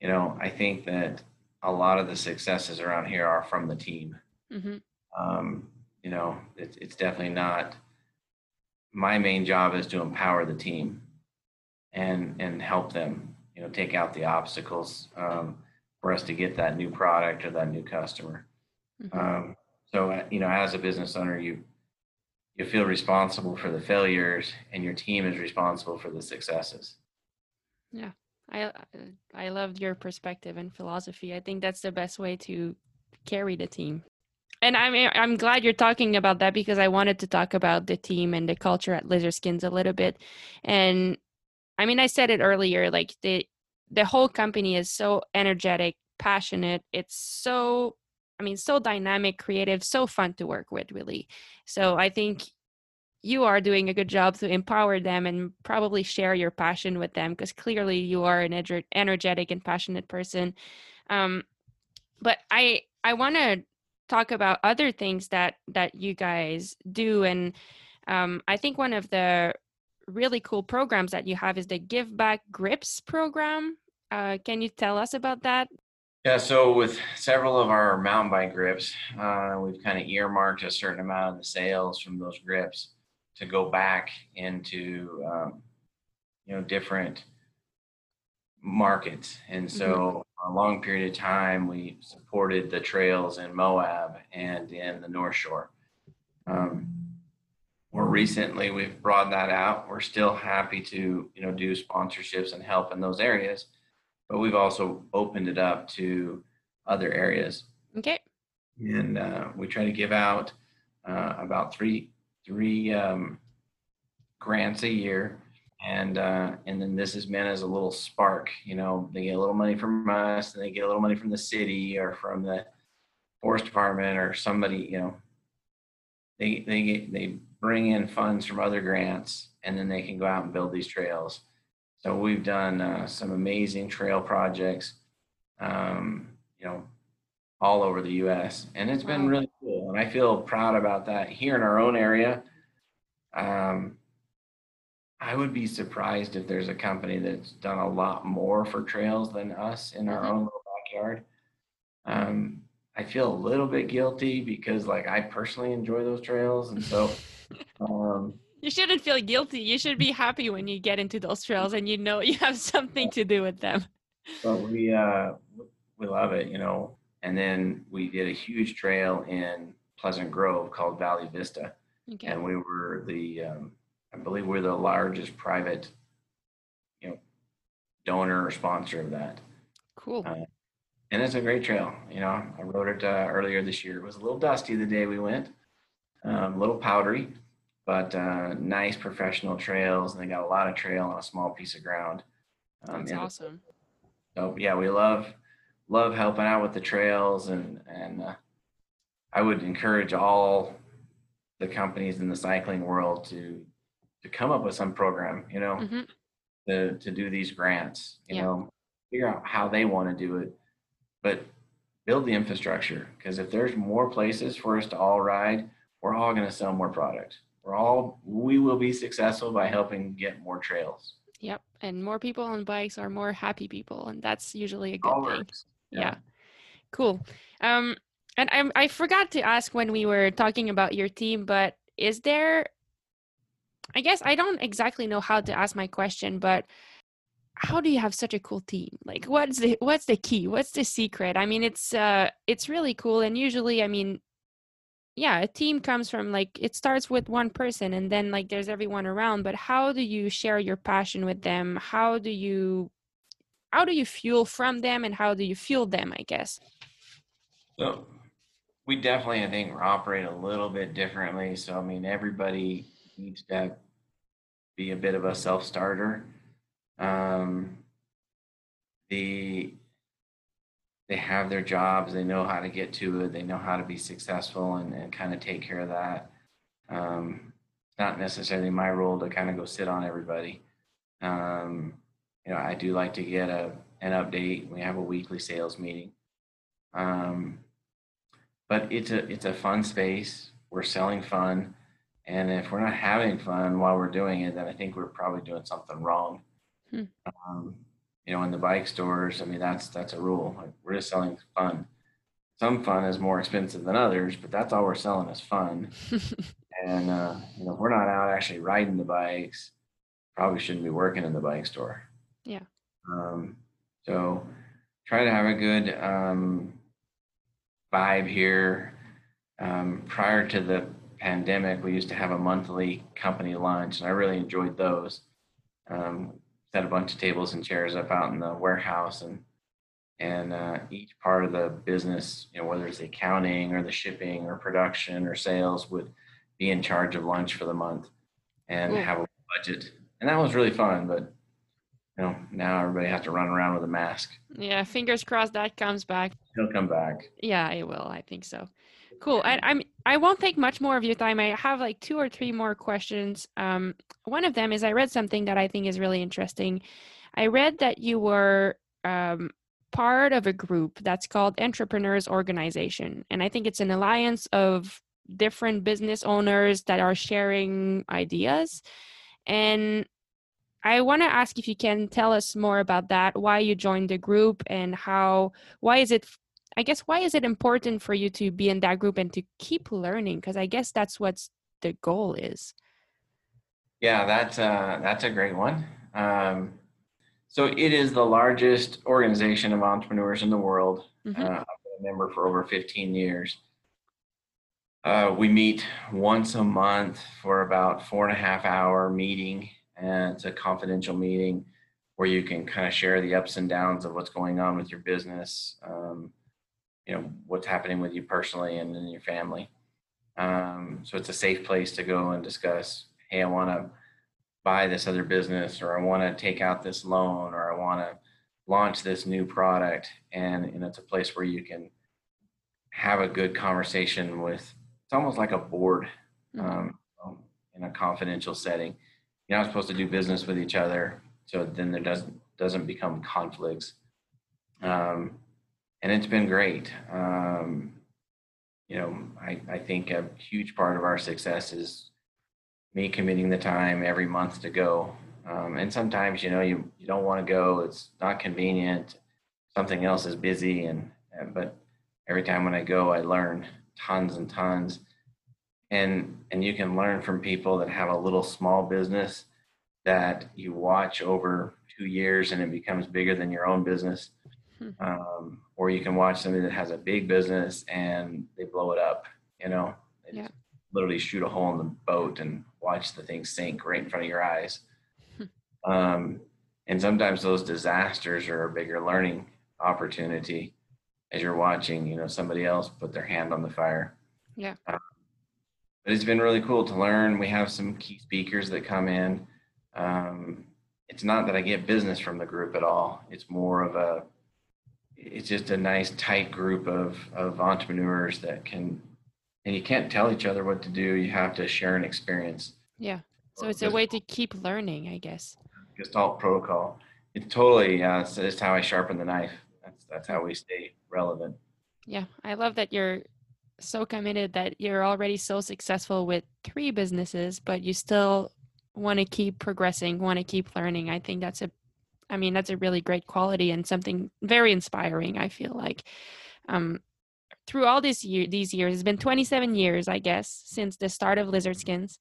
you know, I think that a lot of the successes around here are from the team. Mm-hmm. Um, you know, it, it's definitely not. My main job is to empower the team and and help them you know take out the obstacles um, for us to get that new product or that new customer mm-hmm. um, so uh, you know as a business owner you you feel responsible for the failures and your team is responsible for the successes yeah i i loved your perspective and philosophy i think that's the best way to carry the team and I'm I'm glad you're talking about that because I wanted to talk about the team and the culture at Lizard Skins a little bit. And I mean, I said it earlier, like the the whole company is so energetic, passionate. It's so I mean, so dynamic, creative, so fun to work with, really. So I think you are doing a good job to empower them and probably share your passion with them because clearly you are an energetic and passionate person. Um, but I I want to talk about other things that that you guys do, and um, I think one of the really cool programs that you have is the Give Back Grips program. Uh, can you tell us about that? Yeah, so with several of our mountain bike grips, uh, we've kind of earmarked a certain amount of the sales from those grips to go back into, um, you know, different markets. And so, mm-hmm. a long period of time, we supported the trails in Moab and in the North Shore. Um, more recently, we've broadened that out. We're still happy to, you know, do sponsorships and help in those areas but we've also opened it up to other areas. Okay. And uh, we try to give out uh, about three three um, grants a year, and uh, and then this is meant as a little spark. You know, they get a little money from us, and they get a little money from the city or from the forest department or somebody. You know, they they get, they bring in funds from other grants, and then they can go out and build these trails so we've done uh, some amazing trail projects, um, you know, all over the U.S. and it's been really cool. And I feel proud about that here in our own area. Um, I would be surprised if there's a company that's done a lot more for trails than us in our mm-hmm. own little backyard. Um, I feel a little bit guilty because, like, I personally enjoy those trails, and so um, you shouldn't feel guilty. You should be happy when you get into those trails and you know you have something to do with them. But we uh we love it, you know. And then we did a huge trail in Pleasant Grove called Valley Vista. Okay. And we were the um, I believe we're the largest private you know donor or sponsor of that. Cool. Uh, and it's a great trail. You know, I rode it uh, earlier this year. It was a little dusty the day we went, um, a little powdery, but uh, nice professional trails, and they got a lot of trail on a small piece of ground. Um, That's awesome. So yeah, we love love helping out with the trails, and and uh, I would encourage all the companies in the cycling world to to come up with some program, you know, mm-hmm. to to do these grants, you yeah. know, figure out how they want to do it, but build the infrastructure because if there's more places for us to all ride, we're all going to sell more product we're all we will be successful by helping get more trails. Yep, and more people on bikes are more happy people, and that's usually a good all thing. Yeah. yeah. cool. Um, and I I forgot to ask when we were talking about your team, but is there? I guess I don't exactly know how to ask my question, but how do you have such a cool team like what's the what's the key what's the secret i mean it's uh it's really cool and usually i mean yeah a team comes from like it starts with one person and then like there's everyone around but how do you share your passion with them? How do you how do you fuel from them and how do you fuel them i guess? So we definitely i think operate a little bit differently so i mean everybody needs to be a bit of a self-starter. Um, the they have their jobs, they know how to get to it, they know how to be successful and, and kind of take care of that. Um, it's not necessarily my role to kind of go sit on everybody. Um, you know, I do like to get a an update. We have a weekly sales meeting. Um, but it's a it's a fun space. We're selling fun, and if we're not having fun while we're doing it, then I think we're probably doing something wrong. Hmm. Um, you know, in the bike stores, I mean, that's that's a rule. Like, we're just selling fun. Some fun is more expensive than others, but that's all we're selling is fun. and uh, you know, if we're not out actually riding the bikes, probably shouldn't be working in the bike store. Yeah. Um, so try to have a good um, vibe here. Um, prior to the pandemic, we used to have a monthly company lunch, and I really enjoyed those. Um, set a bunch of tables and chairs up out in the warehouse and and uh, each part of the business, you know, whether it's the accounting or the shipping or production or sales, would be in charge of lunch for the month and yeah. have a budget. And that was really fun, but you know, now everybody has to run around with a mask. Yeah, fingers crossed that comes back. He'll come back. Yeah, it will. I think so. Cool. I, I'm. I won't take much more of your time. I have like two or three more questions. Um, one of them is I read something that I think is really interesting. I read that you were um, part of a group that's called Entrepreneurs Organization, and I think it's an alliance of different business owners that are sharing ideas. And I want to ask if you can tell us more about that, why you joined the group and how, why is it, I guess, why is it important for you to be in that group and to keep learning? Because I guess that's what's the goal is. Yeah, that's, uh, that's a great one. Um, so it is the largest organization of entrepreneurs in the world. Mm-hmm. Uh, I've been a member for over 15 years. Uh, we meet once a month for about four and a half hour meeting and it's a confidential meeting where you can kind of share the ups and downs of what's going on with your business um, you know what's happening with you personally and in your family. Um, so it's a safe place to go and discuss hey i want to buy this other business or i want to take out this loan or i want to launch this new product. And, and it's a place where you can have a good conversation with it's almost like a board mm-hmm. um, in a confidential setting. You're not supposed to do business with each other so then there doesn't doesn't become conflicts. Um, and it's been great. Um, you know I, I think a huge part of our success is me committing the time every month to go. Um, and sometimes you know you, you don't want to go it's not convenient something else is busy and, and but every time when i go i learn tons and tons. And and you can learn from people that have a little small business that you watch over two years and it becomes bigger than your own business hmm. um, or you can watch somebody that has a big business and they blow it up you know they yeah. literally shoot a hole in the boat and watch the thing sink right in front of your eyes hmm. um, and sometimes those disasters are a bigger learning opportunity as you're watching you know somebody else put their hand on the fire yeah uh, but it's been really cool to learn. We have some key speakers that come in. Um, it's not that I get business from the group at all. It's more of a, it's just a nice tight group of of entrepreneurs that can, and you can't tell each other what to do. You have to share an experience. Yeah. So it's a way to keep learning, I guess. Gestalt protocol. It's totally. Uh, it's how I sharpen the knife. That's that's how we stay relevant. Yeah, I love that you're so committed that you're already so successful with three businesses, but you still want to keep progressing, want to keep learning. I think that's a I mean, that's a really great quality and something very inspiring, I feel like. Um, through all this year these years, it's been 27 years, I guess, since the start of Lizard Skins.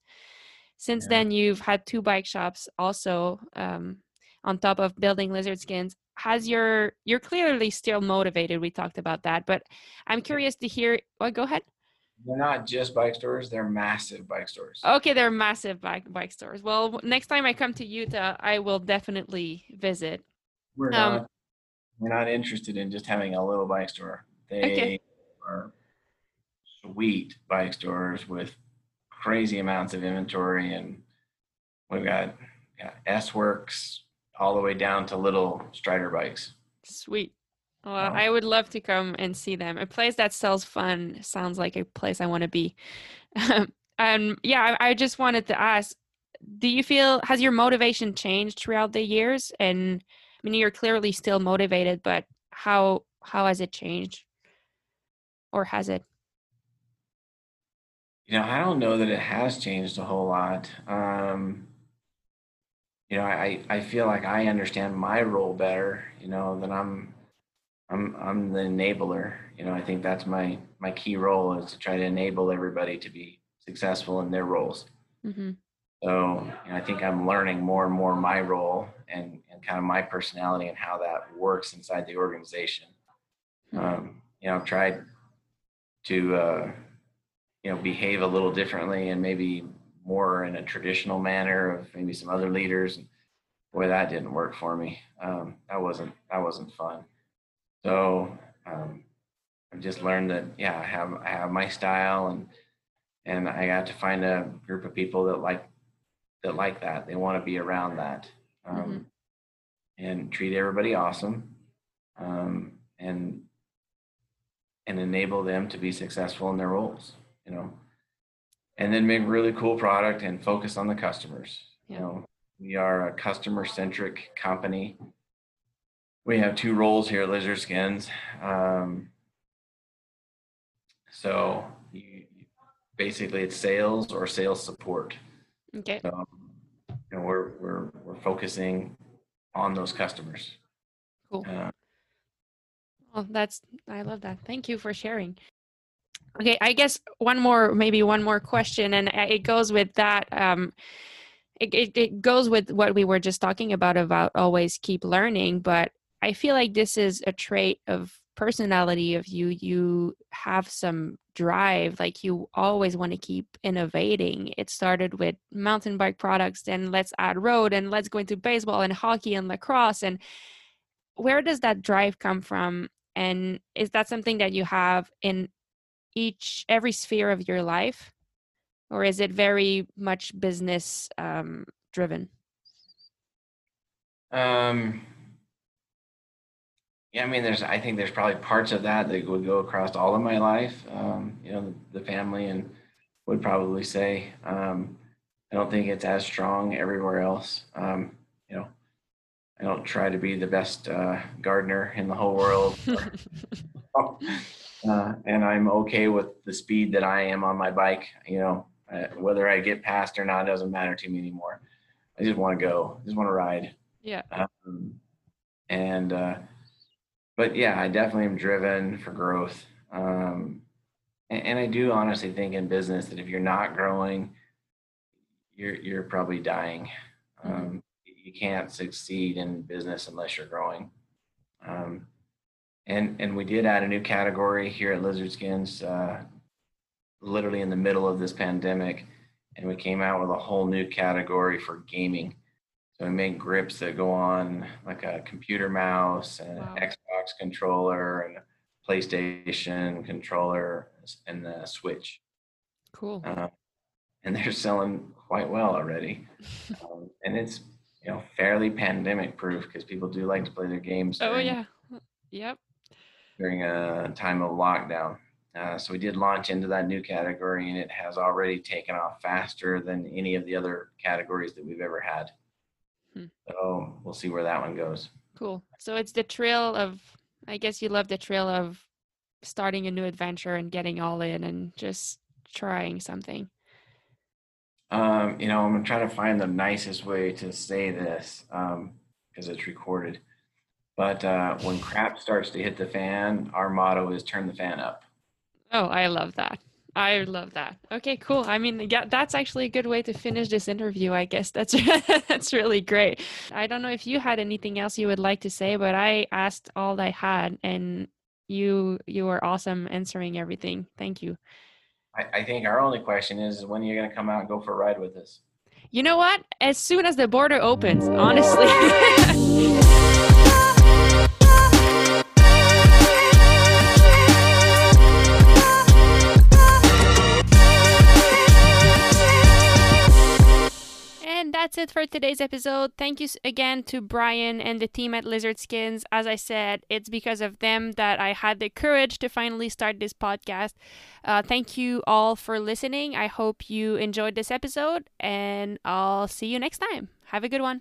Since yeah. then you've had two bike shops also um, on top of building Lizard Skins has your you're clearly still motivated we talked about that but i'm curious to hear well go ahead they're not just bike stores they're massive bike stores okay they're massive bike bike stores well next time i come to utah i will definitely visit we're um, not we're not interested in just having a little bike store they okay. are sweet bike stores with crazy amounts of inventory and we've got, got S-Works all the way down to little Strider bikes. Sweet. Well, wow. I would love to come and see them. A place that sells fun sounds like a place I want to be. and yeah, I, I just wanted to ask do you feel has your motivation changed throughout the years and i mean you're clearly still motivated but how how has it changed or has it you know i don't know that it has changed a whole lot um you know, I, I feel like I understand my role better, you know, than I'm, I'm, I'm the enabler. You know, I think that's my, my key role is to try to enable everybody to be successful in their roles. Mm-hmm. So you know, I think I'm learning more and more my role and, and kind of my personality and how that works inside the organization. Mm-hmm. Um, you know, I've tried to, uh, you know, behave a little differently and maybe more in a traditional manner of maybe some other leaders. And boy, that didn't work for me. Um, that wasn't that wasn't fun. So um, I've just learned that yeah, I have I have my style and and I got to find a group of people that like that like that. They want to be around that. Um, mm-hmm. And treat everybody awesome, um, and and enable them to be successful in their roles. You know, and then make really cool product and focus on the customers. Yeah. You know, we are a customer centric company. We have two roles here at Lizard Skins. Um, so you, basically, it's sales or sales support. Okay. So you know, we're we're we're focusing on those customers. Cool. Uh, well, that's I love that. Thank you for sharing. Okay, I guess one more, maybe one more question, and it goes with that. Um, it, it, it goes with what we were just talking about about always keep learning. But I feel like this is a trait of personality of you. You have some drive, like you always want to keep innovating. It started with mountain bike products, then let's add road, and let's go into baseball and hockey and lacrosse. And where does that drive come from? And is that something that you have in each every sphere of your life or is it very much business um, driven um yeah i mean there's i think there's probably parts of that that would go across all of my life um, you know the, the, family and would probably say um, i don't think it's as strong everywhere else um, you know i don't try to be the best uh, gardener in the whole world uh, and I'm okay with the speed that I am on my bike. You know, uh, whether I get past or not doesn't matter to me anymore. I just want to go. I just want to ride. Yeah. Um, and uh, but yeah, I definitely am driven for growth. Um, and, and I do honestly think in business that if you're not growing, you're you're probably dying. Mm-hmm. Um. You can't succeed in business unless you're growing. Um, and and we did add a new category here at Lizard Skins, uh, literally in the middle of this pandemic, and we came out with a whole new category for gaming. So we made grips that go on like a computer mouse and wow. an Xbox controller and PlayStation controller and the Switch. Cool. Uh, and they're selling quite well already, um, and it's you know fairly pandemic proof because people do like to play their games. Oh yeah. Yep during a time of lockdown. Uh, so we did launch into that new category, and it has already taken off faster than any of the other categories that we've ever had. Hmm. So we'll see where that one goes. Cool. So it's the trail of, I guess you love the trail of starting a new adventure and getting all in and just trying something. Um, you know, I'm trying to to find the nicest way to say this because um, it's recorded. But uh, when crap starts to hit the fan, our motto is turn the fan up. Oh, I love that. I love that. Okay, cool. I mean, yeah, that's actually a good way to finish this interview. I guess that's that's really great. I don't know if you had anything else you would like to say, but I asked all I had, and you you were awesome answering everything. Thank you. I, I think our only question is when are you going to come out and go for a ride with us? You know what? As soon as the border opens, honestly. that's it for today's episode. Thank you again to Brian and the team at Lizard Skins. As I said, it's because of them that I had the courage to finally start this podcast. Uh, thank you all for listening. I hope you enjoyed this episode, and I'll see you next time. Have a good one.